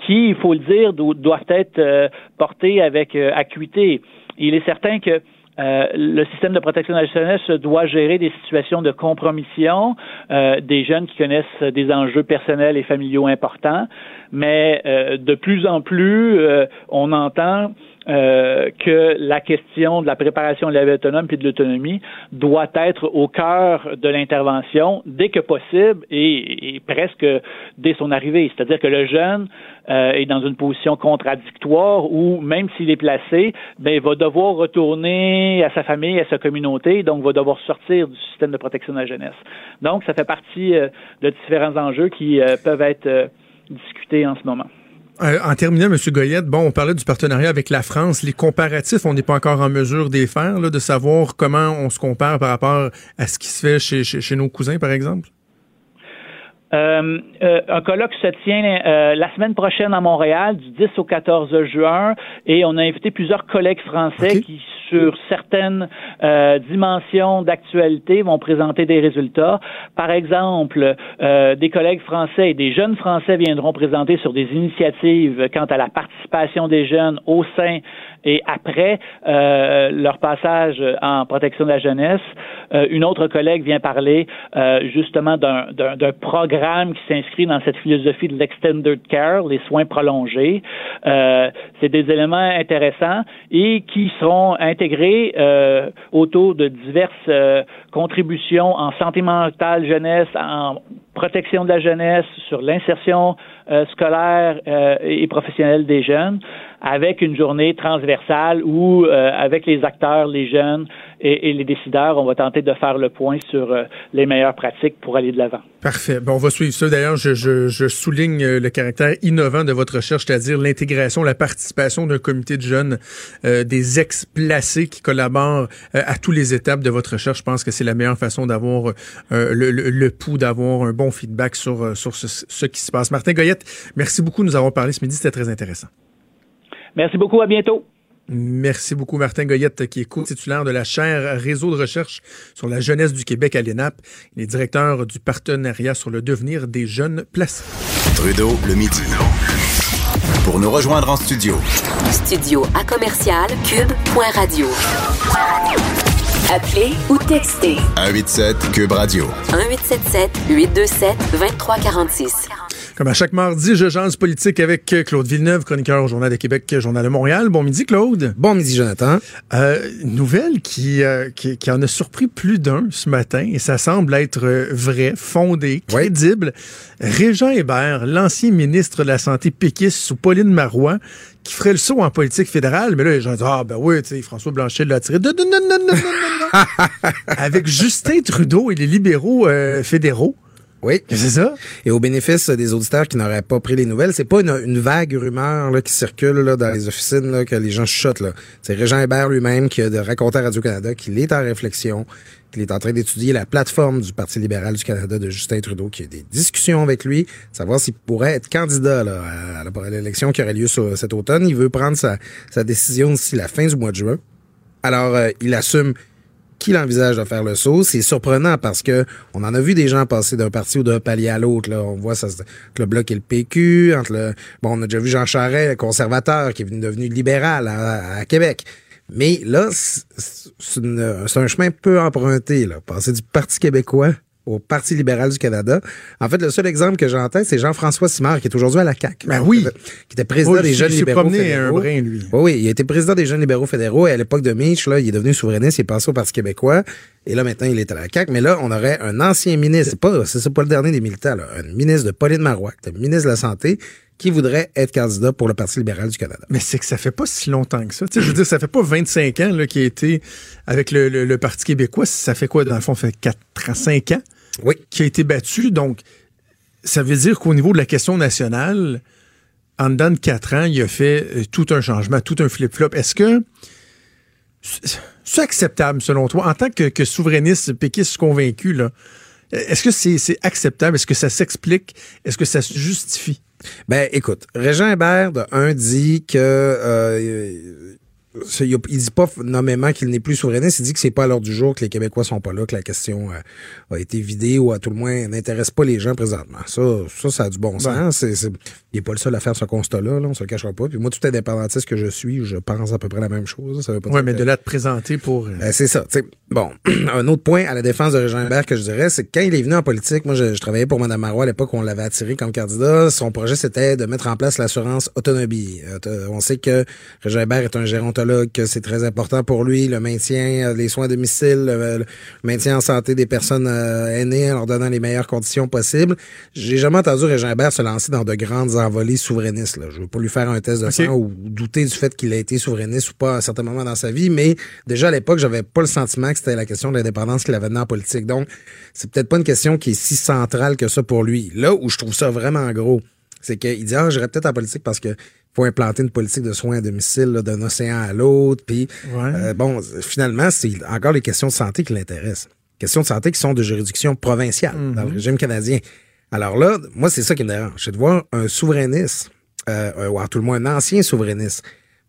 qui, il faut le dire, doivent être portées avec acuité. Il est certain que euh, le système de protection de la jeunesse doit gérer des situations de compromission euh, des jeunes qui connaissent des enjeux personnels et familiaux importants, mais euh, de plus en plus, on entend euh, que la question de la préparation de la vie autonome et de l'autonomie doit être au cœur de l'intervention dès que possible et, presque dès son arrivée. C'est-à-dire que le jeune euh, est dans une position contradictoire où, même s'il est placé, ben, il va devoir retourner à sa famille, à sa communauté, donc va devoir sortir du système de protection de la jeunesse. Donc, ça fait partie euh, de différents enjeux qui peuvent être discutés en ce moment. Euh, en terminant, M. Goyette, bon, on parlait du partenariat avec la France. Les comparatifs, on n'est pas encore en mesure d'y faire, de savoir comment on se compare par rapport à ce qui se fait chez, chez nos cousins, par exemple? Euh, euh, un colloque se tient euh, la semaine prochaine à Montréal, du 10 au 14 juin, et on a invité plusieurs collègues français qui, sur certaines dimensions d'actualité, vont présenter des résultats. Par exemple, des collègues français et des jeunes français viendront présenter sur des initiatives quant à la participation des jeunes au sein et après leur passage en protection de la jeunesse. une autre collègue vient parler justement d'un programme qui s'inscrit dans cette philosophie de l'extended care, les soins prolongés. Euh, c'est des éléments intéressants et qui seront intégrés euh, autour de diverses euh, contributions en santé mentale jeunesse, en protection de la jeunesse, sur l'insertion scolaire et professionnelle des jeunes avec une journée transversale où, euh, avec les acteurs, les jeunes et, les décideurs, on va tenter de faire le point sur euh, les meilleures pratiques pour aller de l'avant. Parfait. Bon, on va suivre ça. D'ailleurs, je, je, je, souligne euh, le caractère innovant de votre recherche, c'est-à-dire l'intégration, la participation d'un comité de jeunes, des ex-placés qui collaborent à tous les étapes de votre recherche. Je pense que c'est la meilleure façon d'avoir le, le, pouls, d'avoir un bon feedback sur, sur ce, ce qui se passe. Martin Goyette, merci beaucoup. Nous avons parlé ce midi. C'était très intéressant. Merci beaucoup. À bientôt. Merci beaucoup, Martin Goyette, qui est co-titulaire de la chaire Réseau de recherche sur la jeunesse du Québec à l'ENAP. Il est directeur du partenariat sur le devenir des jeunes placés. Trudeau, le midi. Pour nous rejoindre en studio. Studio à commercial cube.radio. Appelez ou textez. 187 cube radio. 1877 827 2346. Comme à chaque mardi, je jase politique avec Claude Villeneuve, chroniqueur au Journal de Québec, Journal de Montréal. Bon midi, Claude. Bon midi, Jonathan. Euh, nouvelle qui, euh, qui, qui, en a surpris plus d'un ce matin, et ça semble être vrai, fondé, crédible. Régent Hébert, l'ancien ministre de la Santé péquiste sous Pauline Marois, qui ferait le saut en politique fédérale, mais là, les gens disent, ah ben oui, tu sais, François Blanchet l'a tiré. Non, non, non, non, non, non. Avec Justin Trudeau et les libéraux euh, fédéraux. Oui. C'est ça? Et au bénéfice des auditeurs qui n'auraient pas pris les nouvelles, c'est pas une, vague rumeur là, qui circule là, dans les officines là, que les gens chuchotent. Là. C'est Régent Hébert lui-même qui a de raconté à Radio-Canada qu'il est en réflexion, qu'il est en train d'étudier la plateforme du Parti libéral du Canada de Justin Trudeau, qui a des discussions avec lui, savoir s'il pourrait être candidat là, à l'élection qui aurait lieu cet automne. Il veut prendre sa, sa décision d'ici la fin du mois de juin. Alors, euh, il assume qu'il envisage de faire le saut. C'est surprenant parce que on en a vu des gens passer d'un parti ou d'un palier à l'autre. Là. On voit ça entre le Bloc et le PQ, entre le. Bon, on a déjà vu Jean Charest, conservateur, qui est devenu libéral à, Québec. Mais là, c'est un chemin peu emprunté, là. Passer du Parti québécois au Parti libéral du Canada. En fait, le seul exemple que tête, c'est Jean-François Simard, qui est aujourd'hui à la CAQ. Ben oui. Qui était président des jeunes libéraux fédéraux. Un brin, lui. Oui, oui, il était président des jeunes libéraux fédéraux et à l'époque de Mitch, là, il est devenu souverainiste, il est passé au Parti québécois. Et là, maintenant, il est à la CAQ. Mais là, on aurait un ancien ministre, c'est pas, c'est pas le dernier des militaires, là, un ministre de Pauline Marois, ministre de la Santé, qui voudrait être candidat pour le Parti libéral du Canada. Mais c'est que ça fait pas si longtemps que ça. je veux dire, ça fait pas 25 ans qu'il a été avec le, le, Parti québécois. Ça fait quoi, dans le fond, ça fait 4 à 5 ans? oui. qui a été battu. Donc, ça veut dire qu'au niveau de la question nationale, en dedans de quatre ans, il a fait euh, tout un changement, tout un flip-flop. Est-ce que c'est acceptable selon toi, en tant que, souverainiste péquiste convaincu, là, est-ce que c'est acceptable? Est-ce que ça s'explique? Est-ce que ça se justifie? Ben, écoute, Régent Hébert, de un, dit que euh, il, dit pas nommément qu'il n'est plus souverainiste, il dit que c'est pas à l'heure du jour, que les Québécois sont pas là, que la question euh, a été vidée ou à tout le moins n'intéresse pas les gens présentement. Ça, ça, ça a du bon sens. C'est, il n'est pas le seul à faire ce constat-là, là, on se le cachera pas. Puis moi, tout indépendantiste que je suis, je pense à peu près la même chose. Oui, mais que- de là te présenter pour. euh, euh, c'est ça. Bon, un autre point à la défense de Régent Hébert que je dirais, c'est que quand il est venu en politique, moi, je, je travaillais pour Mme Marois à l'époque où on l'avait attiré comme candidat. Son projet, c'était de mettre en place l'assurance autonomie. Euh, on sait que Régent Hébert est un gérontologue, que c'est très important pour lui, le maintien, les soins à domicile, le, le maintien en santé des personnes euh, aînées en leur donnant les meilleures conditions possibles. J'ai jamais entendu Régent Hébert se lancer dans de grandes envolées souverainistes. Là. Je veux pas lui faire un test de sang ou douter du fait qu'il a été souverainiste ou pas à un certain moment dans sa vie, mais déjà à l'époque, j'avais pas le sentiment que c'était la question de l'indépendance qu'il avait venue en politique. Donc, c'est peut-être pas une question qui est si centrale que ça pour lui. Là où je trouve ça vraiment gros, c'est qu'il dit, ah, j'irais peut-être en politique parce que faut implanter une politique de soins à domicile d'un océan à l'autre. Puis, Ouais. euh, bon, finalement, c'est encore les questions de santé qui l'intéressent. Questions de santé qui sont de juridiction provinciale dans le régime canadien. Alors là, moi, c'est ça qui me dérange. C'est de voir un souverainiste, euh, ou à tout le moins un ancien souverainiste,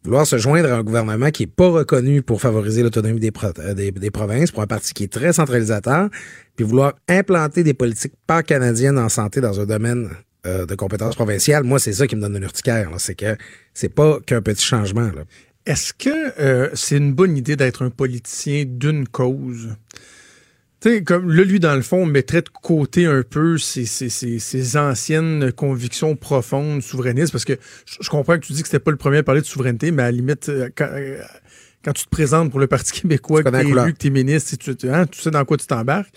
vouloir se joindre à un gouvernement qui est pas reconnu pour favoriser l'autonomie euh, des, provinces, pour un parti qui est très centralisateur, puis vouloir implanter des politiques pas canadiennes en santé dans un domaine euh, de compétences provinciales, moi, c'est ça qui me donne une urticaire. C'est que c'est pas qu'un petit changement. Est-ce que euh, c'est une bonne idée d'être un politicien d'une cause? Sais, comme là, lui, dans le fond, mettrait de côté un peu ses, ses- ses- ses anciennes convictions profondes souverainistes, parce que je, comprends que tu dis que c'était pas le premier à parler de souveraineté, mais à la limite, euh, quand, euh, quand tu te présentes pour le Parti québécois, Tu que t'es élu, que t'es ministre, tu, hein, tu sais dans quoi tu t'embarques.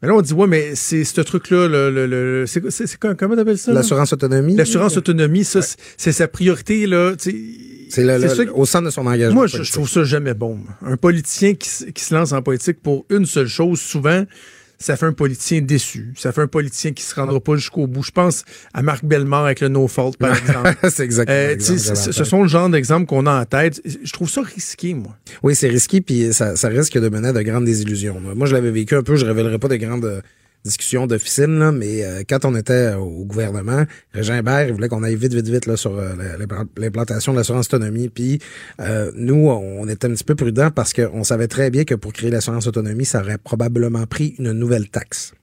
Mais là, on dit, ouais, mais c'est ce truc-là, le, le, le- c'est, comment t'appelles ça? L'assurance autonomie. L'assurance autonomie, ça, c'est- c'est sa priorité, là. tu sais. C'est le- le- ça- au centre de son engagement. moi, je, trouve ça jamais bon. Un politicien qui, qui se lance en politique pour une seule chose, souvent, ça fait un politicien déçu. Ça fait un politicien qui se rendra pas jusqu'au bout. Je pense à Marc Bellemare avec le No Fault, par exemple. c'est exactement. Euh, ce sont le genre d'exemples qu'on a en tête. Je trouve ça risqué, moi. Oui, c'est risqué, puis ça, ça risque de mener à de grandes désillusions. Moi, je l'avais vécu un peu, je révélerai pas de grandes discussions d'officine, là, mais euh, quand on était au gouvernement, Régin Hébert, il voulait qu'on aille vite, vite, vite là, sur euh, la- l'implantation de l'assurance autonomie. Puis euh, nous, on était un petit peu prudents parce qu'on savait très bien que pour créer l'assurance autonomie, ça aurait probablement pris une nouvelle taxe.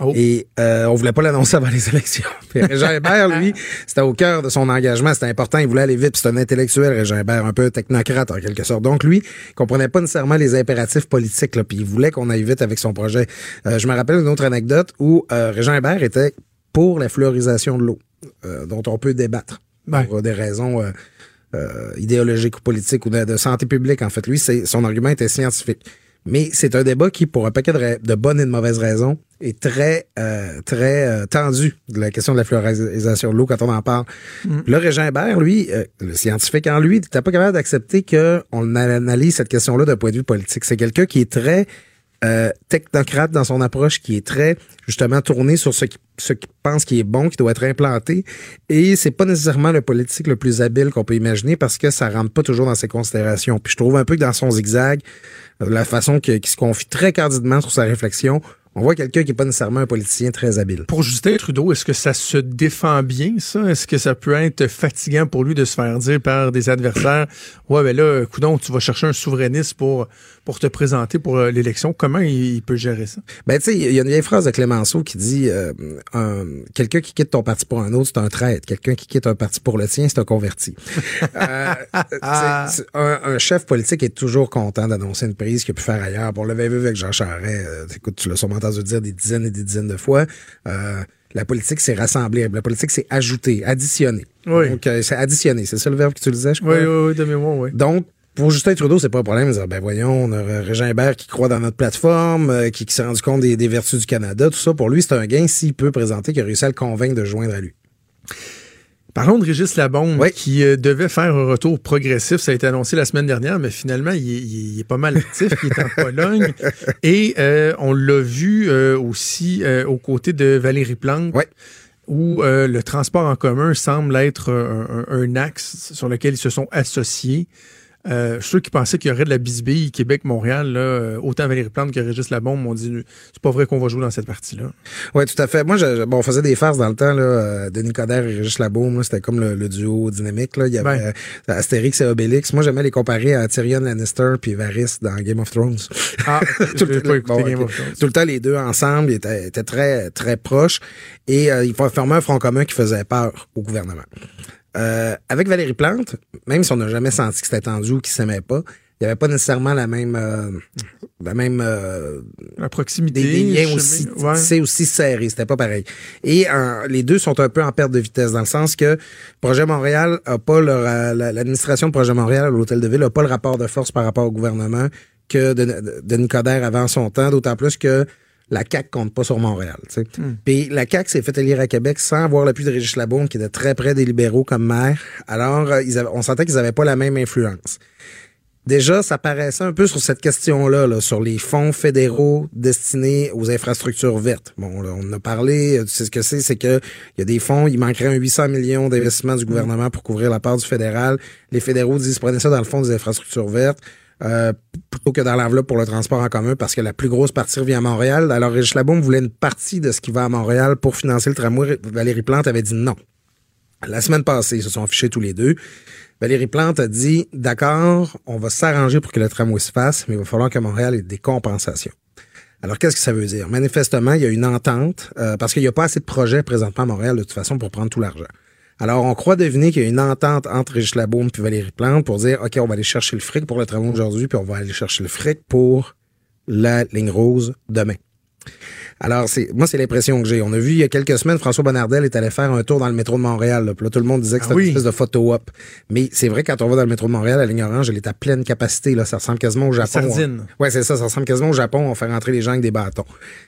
Oh. Et euh, on voulait pas l'annoncer avant les élections. Puis Régin Hébert, lui, c'était au cœur de son engagement, c'était important, il voulait aller vite, puis c'est un intellectuel, Régin Hébert, un peu technocrate en quelque sorte. Donc lui, il comprenait pas nécessairement les impératifs politiques, là, puis il voulait qu'on aille vite avec son projet. Euh, je me rappelle une autre anecdote où euh, Régin Hébert était pour la fluorisation de l'eau, euh, dont on peut débattre pour des raisons euh, idéologiques ou politiques ou de, de santé publique. En fait, lui, c'est, son argument était scientifique. Mais c'est un débat qui, pour un paquet de, bonnes et de mauvaises raisons, est très, euh, très euh, tendu de la question de la fluorisation de l'eau quand on en parle. Puis Là, Régin Hébert, lui, euh, le scientifique en lui, n'était pas capable d'accepter qu'on analyse cette question-là d'un point de vue politique. C'est quelqu'un qui est très technocrate dans son approche, qui est très justement tourné sur ce qui ce qu'il pense qui est bon, qui doit être implanté. Et c'est pas nécessairement le politique le plus habile qu'on peut imaginer parce que ça rentre pas toujours dans ses considérations. Puis je trouve un peu que dans son zigzag, la façon qu'il se confie très cardidement sur sa réflexion, on voit quelqu'un qui est pas nécessairement un politicien très habile. Pour Justin Trudeau, est-ce que ça se défend bien, ça? Est-ce que ça peut être fatigant pour lui de se faire dire par des adversaires, ouais, ben là, coudon, tu vas chercher un souverainiste pour, pour te présenter pour euh, l'élection. Comment il, il peut gérer ça? Ben, tu sais, il y a une vieille phrase de Clémenceau qui dit euh, un- quelqu'un qui quitte ton parti pour un autre, c'est un traître. Quelqu'un qui quitte un parti pour le tien, c'est un converti. Euh, c'est- un, un chef politique est toujours content d'annoncer une prise qu'il a pu faire ailleurs. Bon, on l'avait vu avec Jean Charest. euh, écoute, tu l'as sûrement entendu dire des dizaines et des dizaines de fois. Euh, la politique, c'est rassembler. La politique, c'est ajouter, additionner. Oui. Donc, euh, c'est additionner. C'est ça le verbe que tu disais, je crois? Oui, oui, oui, de mémoire, oui. Donc, pour Justin Trudeau, c'est pas un problème de dire, ben voyons, on a Régin qui croit dans notre plateforme, euh, qui, qui s'est rendu compte des, des vertus du Canada, tout ça. Pour lui, c'est un gain s'il peut présenter qu'il a réussi à le convaincre de joindre à lui. Parlons de Régis Labombe, Oui. qui euh, devait faire un retour progressif. Ça a été annoncé la semaine dernière, mais finalement, il est, il est pas mal actif. il est en Pologne. Et euh, on l'a vu euh, aussi aux côtés de Valérie Plante, où le transport en commun semble être un, un- un axe sur lequel ils se sont associés. Euh, je suis sûr qu'ils pensaient qu'il y aurait de la bisbille Québec-Montréal, là, euh, autant Valérie Plante que Régis Labombe m'ont dit c'est pas vrai qu'on va jouer dans cette partie-là. Oui, tout à fait. Moi, je, bon, on faisait des farces dans le temps, là, euh, Denis Coderre et Régis Labaume, c'était comme le, le duo dynamique. Là. Il y avait Ouais. euh, Astérix et Obélix. Moi, j'aimais les comparer à Tyrion Lannister puis Varys dans Game of Thrones. Ah, Tout le- pas bon, Game of Thrones. Tout le temps, les deux ensemble ils étaient, étaient très, très proches et euh, ils formaient un front commun qui faisait peur au gouvernement. Euh, avec Valérie Plante, même si on n'a jamais senti que c'était tendu ou qu'ils s'aimaient pas, il n'y avait pas nécessairement la même, euh, la même euh, La proximité. des, des liens aussi, ouais. c'est aussi serré, c'était pas pareil. Et les deux sont un peu en perte de vitesse dans le sens que Projet Montréal a pas l'administration de Projet Montréal à l'hôtel de ville a pas le rapport de force par rapport au gouvernement que de, de, Denis Coderre avant son temps, d'autant plus que la CAQ compte pas sur Montréal. sais. Puis la CAQ s'est fait élire à Québec sans avoir l'appui de Régis Labaume, qui était très près des libéraux comme maire. Alors, euh, ils avaient- on sentait qu'ils avaient pas la même influence. Déjà, ça paraissait un peu sur cette question-là, là, sur les fonds fédéraux destinés aux infrastructures vertes. Bon, là, on en a parlé, euh, tu sais ce que c'est, c'est que il y a des fonds, il manquerait un 800 millions d'investissements du gouvernement pour couvrir la part du fédéral. Les fédéraux disent, prenez ça dans le fond des infrastructures vertes. Euh, plutôt que dans l'enveloppe pour le transport en commun parce que la plus grosse partie revient à Montréal. Alors, Régis Labaume voulait une partie de ce qui va à Montréal pour financer le tramway. Valérie Plante avait dit non. La semaine passée, ils se sont affichés tous les deux. Valérie Plante a dit, d'accord, on va s'arranger pour que le tramway se fasse, mais il va falloir que Montréal ait des compensations. Alors, qu'est-ce que ça veut dire? Manifestement, il y a une entente, euh, parce qu'il n'y a pas assez de projets présentement à Montréal, de toute façon, pour prendre tout l'argent. Alors, on croit deviner qu'il y a une entente entre Régis Labaume et Valérie Plante pour dire, OK, on va aller chercher le fric pour le tramway aujourd'hui, puis on va aller chercher le fric pour la ligne rose demain. Alors, c'est moi, c'est l'impression que j'ai. On a vu il y a quelques semaines, François Bonnardel est allé faire un tour dans le métro de Montréal. Là. Puis là, tout le monde disait que Ah c'était oui. une espèce de photo-op. Mais c'est vrai, quand on va dans le métro de Montréal, la ligne orange, elle est à pleine capacité. Là. Ça ressemble quasiment au Japon. Sardine. Ouais, c'est ça. Ça ressemble quasiment au Japon. On fait rentrer les gens avec des bâtons.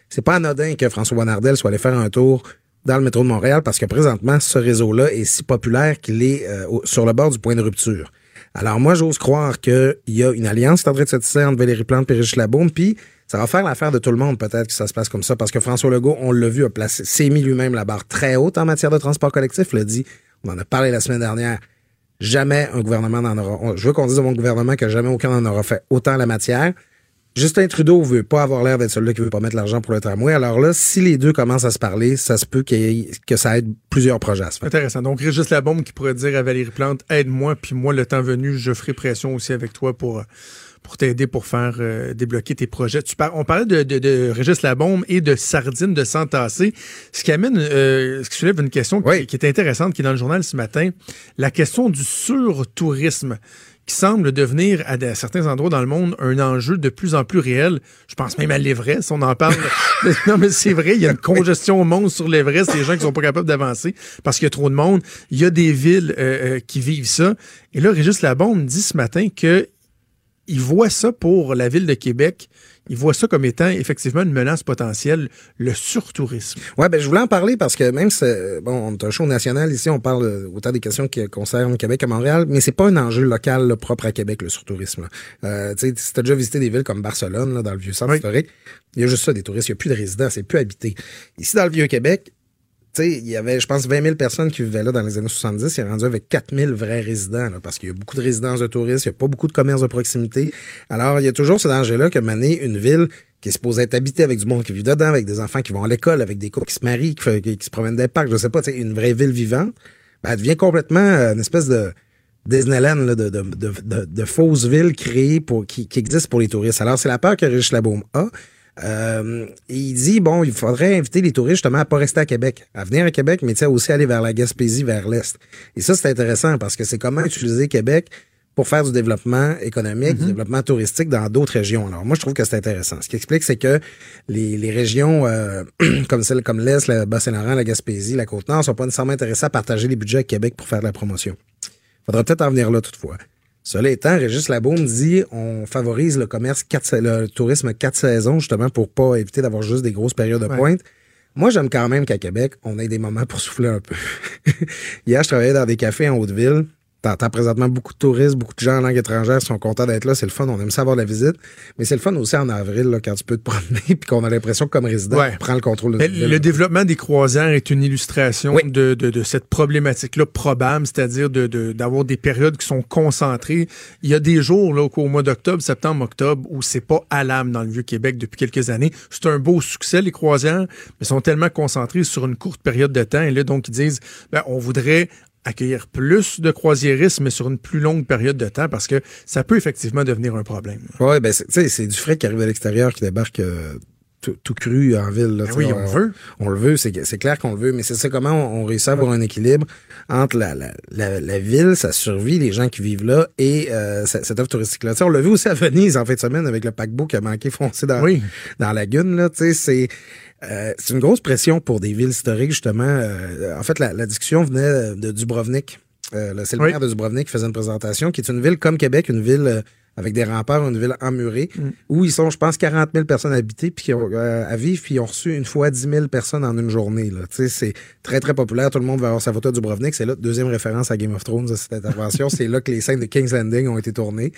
C'est pas anodin que François Bonnardel soit allé faire un tour dans le métro de Montréal parce que présentement, ce réseau-là est si populaire qu'il est euh, sur le bord du point de rupture. Alors moi, j'ose croire qu'il y a une alliance qui est en train de se entre Valérie Plante et Régis Labaume, puis ça va faire l'affaire de tout le monde peut-être que ça se passe comme ça, parce que François Legault, on l'a vu, a placé, s'est mis lui-même la barre très haute en matière de transport collectif, l'a dit, on en a parlé la semaine dernière, jamais un gouvernement n'en aura, je veux qu'on dise à mon gouvernement que jamais aucun n'en aura fait autant la matière. Justin Trudeau veut pas avoir l'air d'être celui qui veut pas mettre l'argent pour le tramway. Alors là, si les deux commencent à se parler, ça se peut ait- que ça aide plusieurs projets à se faire. Intéressant. Donc, Régis Labombe qui pourrait dire à Valérie Plante, aide-moi, puis moi, le temps venu, je ferai pression aussi avec toi pour, pour t'aider pour faire euh, débloquer tes projets. Tu par- on parlait de, de, de Régis Labombe et de sardines de s'entasser, ce qui amène, euh, ce qui soulève une question qui, est intéressante, qui est dans le journal ce matin, la question du surtourisme qui semble devenir à, certains endroits dans le monde un enjeu de plus en plus réel. Je pense même à l'Everest, on en parle. Non, mais c'est vrai, il y a une congestion au monde sur l'Everest, des gens qui sont pas capables d'avancer parce qu'il y a trop de monde. Il y a des villes euh, euh, qui vivent ça. Et là, Régis Labombe dit ce matin que il voit ça pour la ville de Québec. Il voit ça comme étant effectivement une menace potentielle, le surtourisme. Ouais, ben je voulais en parler parce que même si bon, on est un show national ici, on parle autant des questions qui concernent Québec à Montréal, mais c'est pas un enjeu local là, propre à Québec le surtourisme. Euh, tu sais, si t'as déjà visité des villes comme Barcelone là, dans le vieux centre Oui. historique, il y a juste ça des touristes, il y a plus de résidents, c'est plus habité. Ici dans le vieux Québec, il y avait, je pense, 20 000 personnes qui vivaient là dans les années 70. Il est rendu avec 4 000 vrais résidents, là, parce qu'il y a beaucoup de résidences de touristes, il y a pas beaucoup de commerces de proximité. Alors, il y a toujours ce danger-là que mener une ville qui est supposée être habitée avec du monde qui vit dedans, avec des enfants qui vont à l'école, avec des couples qui se marient, qui, se promènent des parcs, je sais pas, une vraie ville vivante, ben, elle devient complètement euh, une espèce de Disneyland là, de, de, de, de, pour, qui, qui existent pour les touristes. Alors, c'est la peur que Rich Labaume a. Euh, il dit, bon, il faudrait inviter les touristes justement à pas rester à Québec, à venir à Québec, mais aussi aller vers la Gaspésie, vers l'Est. Et ça, c'est intéressant parce que c'est comment utiliser Québec pour faire du développement économique, du développement touristique dans d'autres régions. Alors moi, je trouve que c'est intéressant. Ce qui explique, c'est que les, les régions euh, comme celles comme l'Est, le Bas-Saint-Laurent, la Gaspésie, la Côte-Nord sont pas nécessairement intéressées à partager les budgets à Québec pour faire de la promotion. Faudra peut-être en venir là toutefois. Cela étant, Régis Labaume dit on favorise le commerce quatre, le tourisme quatre saisons justement pour pas éviter d'avoir juste des grosses périodes de Ouais. pointe. Moi, j'aime quand même qu'à Québec, on ait des moments pour souffler un peu. Hier, je travaillais dans des cafés en Haute-Ville. T'entends présentement beaucoup de touristes, beaucoup de gens en langue étrangère sont contents d'être là. C'est le fun. On aime savoir la visite. Mais c'est le fun aussi en avril, là, quand tu peux te promener puis qu'on a l'impression que comme résident, Ouais. on prend le contrôle de Mais le développement des croisières est une illustration Oui. de, de, de cette problématique-là probable, c'est-à-dire de- d'avoir des périodes qui sont concentrées. Il y a des jours là, au mois d'octobre, septembre, octobre, où c'est pas à l'âme dans le Vieux-Québec depuis quelques années. C'est un beau succès, les croisières, mais sont tellement concentrées sur une courte période de temps. Et là, donc, ils disent, ben, on voudrait accueillir plus de croisiéristes, mais sur une plus longue période de temps, parce que ça peut effectivement devenir un problème. Ouais, ben, c'est du frais qui arrive à l'extérieur qui débarque euh, tout, tout cru en ville. Là, Ben oui, on le veut. On le veut, c'est c'est clair qu'on le veut, mais c'est ça comment on, on réussit à avoir un équilibre entre la, la, la, la ville, sa survie, les gens qui vivent là et euh, cette offre touristique-là. On l'a vu aussi à Venise en fin de semaine avec le paquebot qui a manqué foncé dans, Oui. dans la lagune. Là, tu sais, c'est euh, c'est une grosse pression pour des villes historiques, justement. Euh, en fait, la, la discussion venait de Dubrovnik. Euh, c'est le Oui. maire de Dubrovnik qui faisait une présentation, qui est une ville comme Québec, une ville euh, avec des remparts, une ville emmurée, Mm. où ils sont, je pense, 40 000 personnes habitées puis qui ont, euh, à vivre, puis ils ont reçu une fois 10 000 personnes en une journée. C'est très, très populaire. Tout le monde va avoir sa photo à Dubrovnik. C'est là, deuxième référence à Game of Thrones de cette intervention. c'est là que les scènes de King's Landing ont été tournées.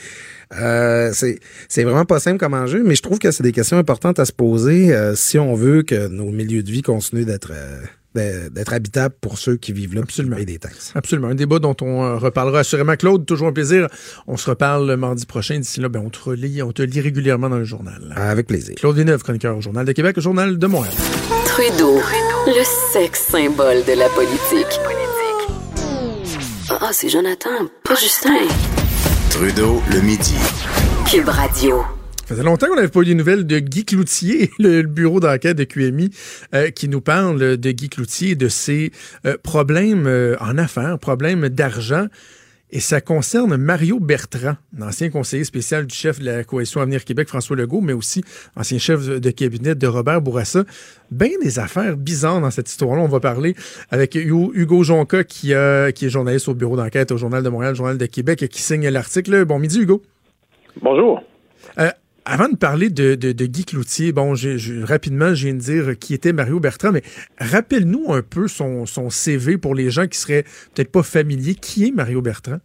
Euh, c'est c'est vraiment pas simple comme enjeu, mais je trouve que c'est des questions importantes à se poser euh, si on veut que nos milieux de vie continuent d'être euh, d'être d'être habitables pour ceux qui vivent là Absolument. et des taxes. Absolument. Un débat dont on euh, reparlera assurément. Claude, toujours un plaisir. On se reparle le mardi prochain. D'ici là, ben, on, te relit, on te lit régulièrement dans le journal. Avec plaisir. Claude Villeneuve, chroniqueur au Journal de Québec, au Journal de Montréal. Trudeau, le sexe symbole de la politique. Ah, c'est Jonathan, pas Justin. Trudeau le midi. Cube Radio. Ça faisait longtemps qu'on n'avait pas eu des nouvelles de Guy Cloutier, le, bureau d'enquête de QMI, euh, qui nous parle de Guy Cloutier et de ses euh, problèmes euh, en affaires, problèmes d'argent. Et ça concerne Mario Bertrand, ancien conseiller spécial du chef de la Coalition Avenir Québec, François Legault, mais aussi ancien chef de cabinet de Robert Bourassa. Bien des affaires bizarres dans cette histoire-là. On va parler avec Hugo, Jonca, qui, est journaliste au bureau d'enquête au Journal de Montréal, Journal de Québec, et qui signe l'article. Bon midi, Hugo. Bonjour. Euh, avant de parler de, de- de Guy Cloutier, bon, j'ai- rapidement, je viens de dire qui était Mario Bertrand, mais rappelle-nous un peu son, son CV pour les gens qui seraient peut-être pas familiers. Qui est Mario Bertrand?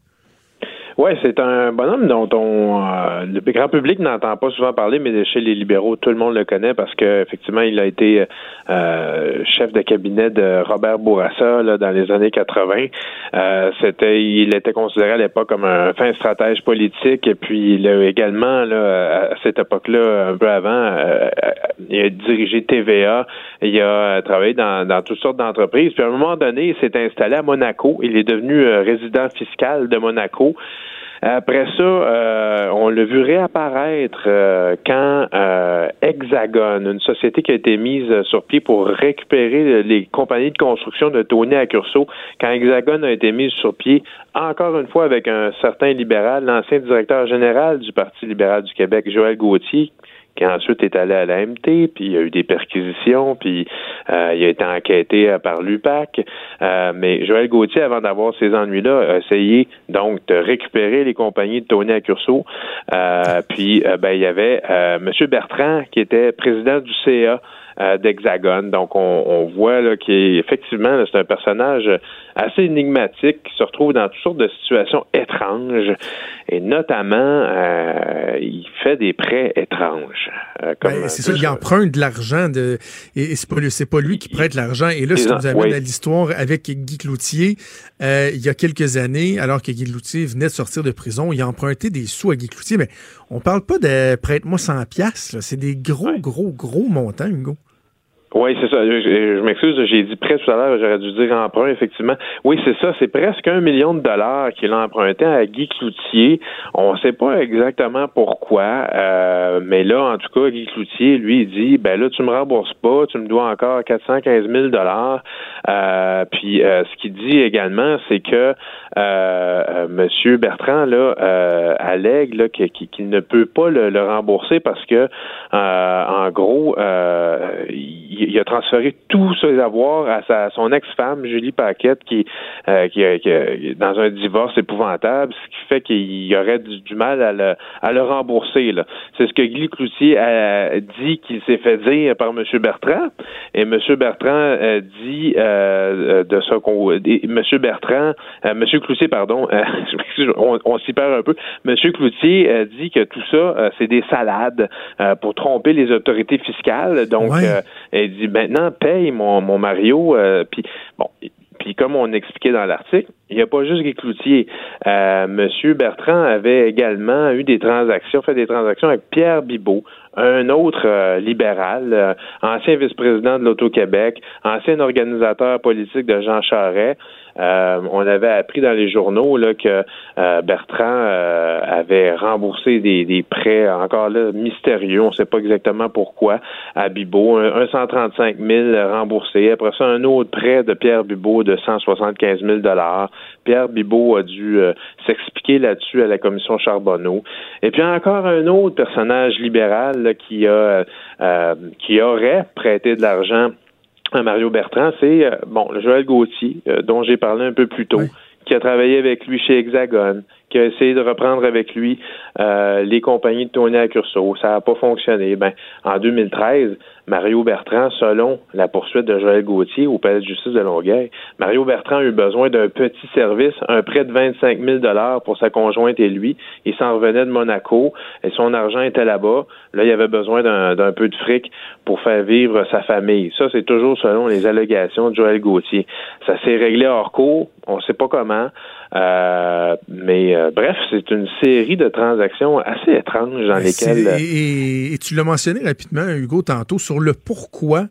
Oui, c'est un bonhomme dont on, euh, le grand public n'entend pas souvent parler, mais chez les libéraux, tout le monde le connaît parce que effectivement, il a été euh, chef de cabinet de Robert Bourassa là, dans les années 80. Euh, c'était, il était considéré à l'époque comme un fin stratège politique, et puis il a également là, à cette époque-là, un peu avant, euh, il a dirigé TVA, il a travaillé dans, dans toutes sortes d'entreprises. Puis à un moment donné, il s'est installé à Monaco. Il est devenu euh, résident fiscal de Monaco. Après ça, euh, on l'a vu réapparaître euh, quand euh, Hexagon, une société qui a été mise sur pied pour récupérer les compagnies de construction de Tony Accurso, quand Hexagon a été mise sur pied, encore une fois avec un certain libéral, l'ancien directeur général du Parti libéral du Québec, Joël Gauthier, qui ensuite est allé à la MT, puis il y a eu des perquisitions, puis euh, il a été enquêté euh, par l'UPAC. Euh, mais Joël Gauthier, avant d'avoir ces ennuis-là, a essayé donc de récupérer les compagnies de Tony Accurso. Euh, puis euh, ben, il y avait euh, M. Bertrand, qui était président du CA d'Hexagone. Donc, on, on voit là, qu'effectivement, c'est un personnage assez énigmatique qui se retrouve dans toutes sortes de situations étranges. Et notamment, euh, il fait des prêts étranges. euh, Ben, c'est ça, il emprunte de l'argent de, et, c'est pas, c'est pas lui qui prête l'argent. Et là, ça en- nous amène oui. à l'histoire avec Guy Cloutier. Euh, il y a quelques années, alors que Guy Cloutier venait de sortir de prison, il a emprunté des sous à Guy Cloutier. Mais on parle pas de prête-moi 100 piastres. là. C'est des gros, gros, gros montants, Hugo. Oui, c'est ça. Je, je- m'excuse, j'ai dit prêt tout à l'heure, j'aurais dû dire emprunt, effectivement. Oui, c'est ça, c'est presque un million de dollars qu'il a emprunté à Guy Cloutier. On ne sait pas exactement pourquoi, euh, mais là, en tout cas, Guy Cloutier, lui, il dit, ben là, tu me rembourses pas, tu me dois encore 415 000 dollars. Euh, puis, euh, ce qu'il dit également, c'est que euh, euh, Monsieur Bertrand là euh, allègue là, qu'il ne peut pas le, le rembourser parce que, en gros, il, il a transféré tous ses avoirs à, sa, son ex-femme Julie Paquette qui, euh, qui, a- dans un divorce épouvantable, ce qui fait qu'il y aurait du, du mal à le, à le rembourser. là. C'est ce que Guy Cloutier a dit qu'il s'est fait dire par M. Bertrand. Et M. Bertrand euh, dit euh, de ça qu'on. M. Bertrand, euh, M. Cloutier, pardon, euh, on, on s'y perd un peu. Monsieur Cloutier euh, dit que tout ça, euh, c'est des salades pour tromper les autorités fiscales. Donc, elle dit maintenant paye mon, mon Mario. Puis bon, puis comme on expliquait dans l'article, il n'y a pas juste Guy Cloutier. Euh, Monsieur Bertrand avait également eu des transactions, fait des transactions avec Pierre Bibot, un autre euh, libéral, euh, ancien vice-président de l'Auto-Québec, ancien organisateur politique de Jean Charest. Euh, on avait appris dans les journaux là, que Bertrand avait remboursé des, prêts encore là mystérieux, on ne sait pas exactement pourquoi, à Bibot, un, 135 000 remboursés. Après ça, un autre prêt de Pierre Bibot de 175 000 dollars. Pierre Bibot a dû s'expliquer là-dessus à la commission Charbonneau. Et puis encore un autre personnage libéral qui a euh, qui aurait prêté de l'argent à Mario Bertrand, c'est euh, bon, Joël Gauthier, euh, dont j'ai parlé un peu plus tôt, qui a travaillé avec lui chez Hexagone, qui a essayé de reprendre avec lui euh, les compagnies de Tony à. Ça n'a pas fonctionné. Ben, en 2013, Mario Bertrand, selon la poursuite de Joël Gauthier au palais de justice de Longueuil, Mario Bertrand a eu besoin d'un petit service, un prêt de 25 000 pour sa conjointe et lui. Il s'en revenait de Monaco et son argent était là-bas. Là, il avait besoin d'un peu de fric pour faire vivre sa famille. Ça, c'est toujours selon les allégations de Joël Gauthier. Ça s'est réglé hors cours. On ne sait pas comment. Euh, mais euh, bref, c'est une série de transactions assez étranges dans lesquelles. Euh, et, tu l'as mentionné rapidement, Hugo, tantôt, sur le pourquoi.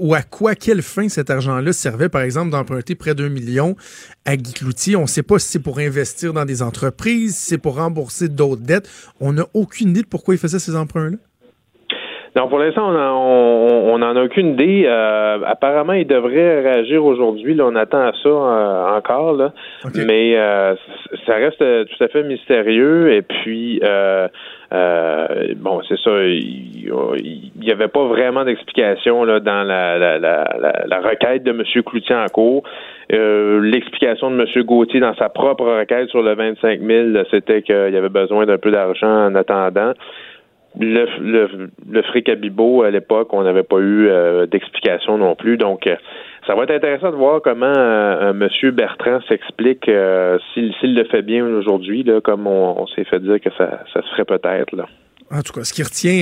ou à quoi, quelle fin cet argent-là servait, par exemple, d'emprunter près d'un million à Guy Cloutier. On ne sait pas si c'est pour investir dans des entreprises, si c'est pour rembourser d'autres dettes. On n'a aucune idée de pourquoi il faisait ces emprunts-là. Non, pour l'instant, on n'en a aucune idée. Euh, apparemment, il devrait réagir aujourd'hui. Là, on attend à ça euh, encore, là. mais euh, ça reste tout à fait mystérieux. Et puis, bon, c'est ça. Il n'y avait pas vraiment d'explication là dans la, la, la, la, requête de M. Cloutier en cours. L'explication de M. Gauthier dans sa propre requête sur le 25 000, c'était qu'il y avait besoin d'un peu d'argent en attendant le, le, le fric à Bibo, à l'époque, on n'avait pas eu euh, d'explication non plus. Donc, euh, ça va être intéressant de voir comment euh, M. Bertrand s'explique s'il le fait bien aujourd'hui, comme on, s'est fait dire que ça, ça se ferait peut-être. là. En tout cas, ce qui retient,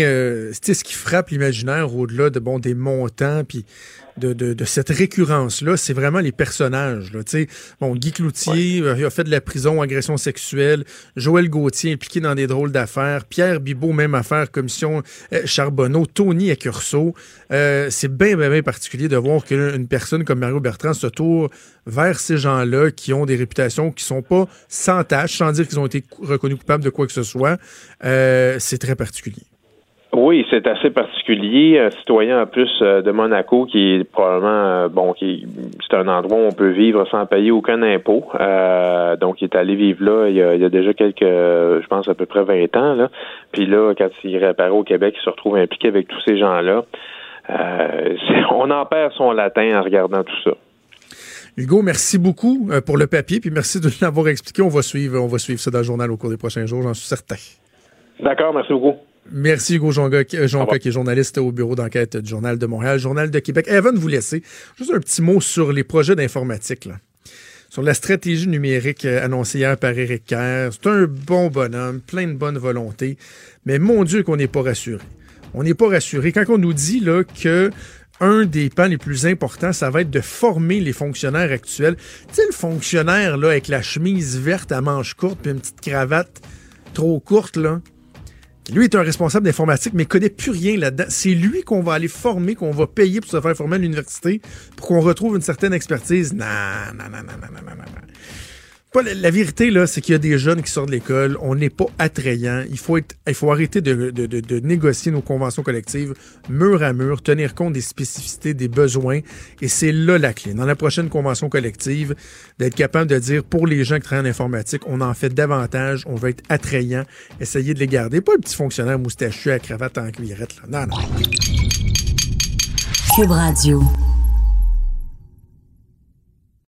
ce qui frappe l'imaginaire au-delà de bon des montants, puis de, cette récurrence-là, c'est vraiment les personnages. Là. Bon, Guy Cloutier euh, a fait de la prison, agression sexuelle. Joël Gauthier impliqué dans des drôles d'affaires. Pierre Bibot, même affaire, commission euh, Charbonneau. Tony Accurso. Euh, c'est bien, bien, bien particulier de voir qu'une personne comme Mario Bertrand se tourne vers ces gens-là qui ont des réputations qui sont pas sans tâche, sans dire qu'ils ont été reconnus coupables de quoi que ce soit. c'est très particulier. Oui, c'est assez particulier. Un citoyen en plus euh, de Monaco qui est probablement euh, bon, qui c'est un endroit où on peut vivre sans payer aucun impôt. Euh, donc il est allé vivre là il y, a, déjà quelques, je pense à peu près 20 ans là. Puis là, quand il réapparaît au Québec, il se retrouve impliqué avec tous ces gens-là. on en perd son latin en regardant tout ça. Hugo, merci beaucoup pour le papier, puis merci de l'avoir expliqué. On va suivre, on va suivre ça dans le journal au cours des prochains jours, j'en suis certain. D'accord, merci beaucoup. Merci Hugo Jean, Jean qui est journaliste au bureau d'enquête du Journal de Montréal, Journal de Québec. Avant de vous laisser, juste un petit mot sur les projets d'informatique. Sur la stratégie numérique euh, annoncée hier par Éric Kerr. C'est un bon bonhomme, plein de bonne volonté, mais mon Dieu qu'on n'est pas rassuré. On n'est pas rassuré. Quand on nous dit là, que un des pans les plus importants, ça va être de former les fonctionnaires actuels. Tu sais, le fonctionnaire là, avec la chemise verte à manches courtes puis une petite cravate trop courte, là, lui est un responsable d'informatique, mais connaît plus rien là-dedans. C'est lui qu'on va aller former, qu'on va payer pour se faire former à l'université, pour qu'on retrouve une certaine expertise. Non, non, non, non, non, non, non, non la, vérité, là, c'est qu'il y a des jeunes qui sortent de l'école. On n'est pas attrayant. Il faut, être, il faut arrêter de, négocier nos conventions collectives mur à mur, tenir compte des spécificités, des besoins. Et c'est là la clé. Dans la prochaine convention collective, d'être capable de dire pour les gens qui travaillent en informatique, on en fait davantage, on veut être attrayant, essayer de les garder. Pas le petit fonctionnaire moustachu à cravate en cuirette. Là. Non, non. Cube Radio.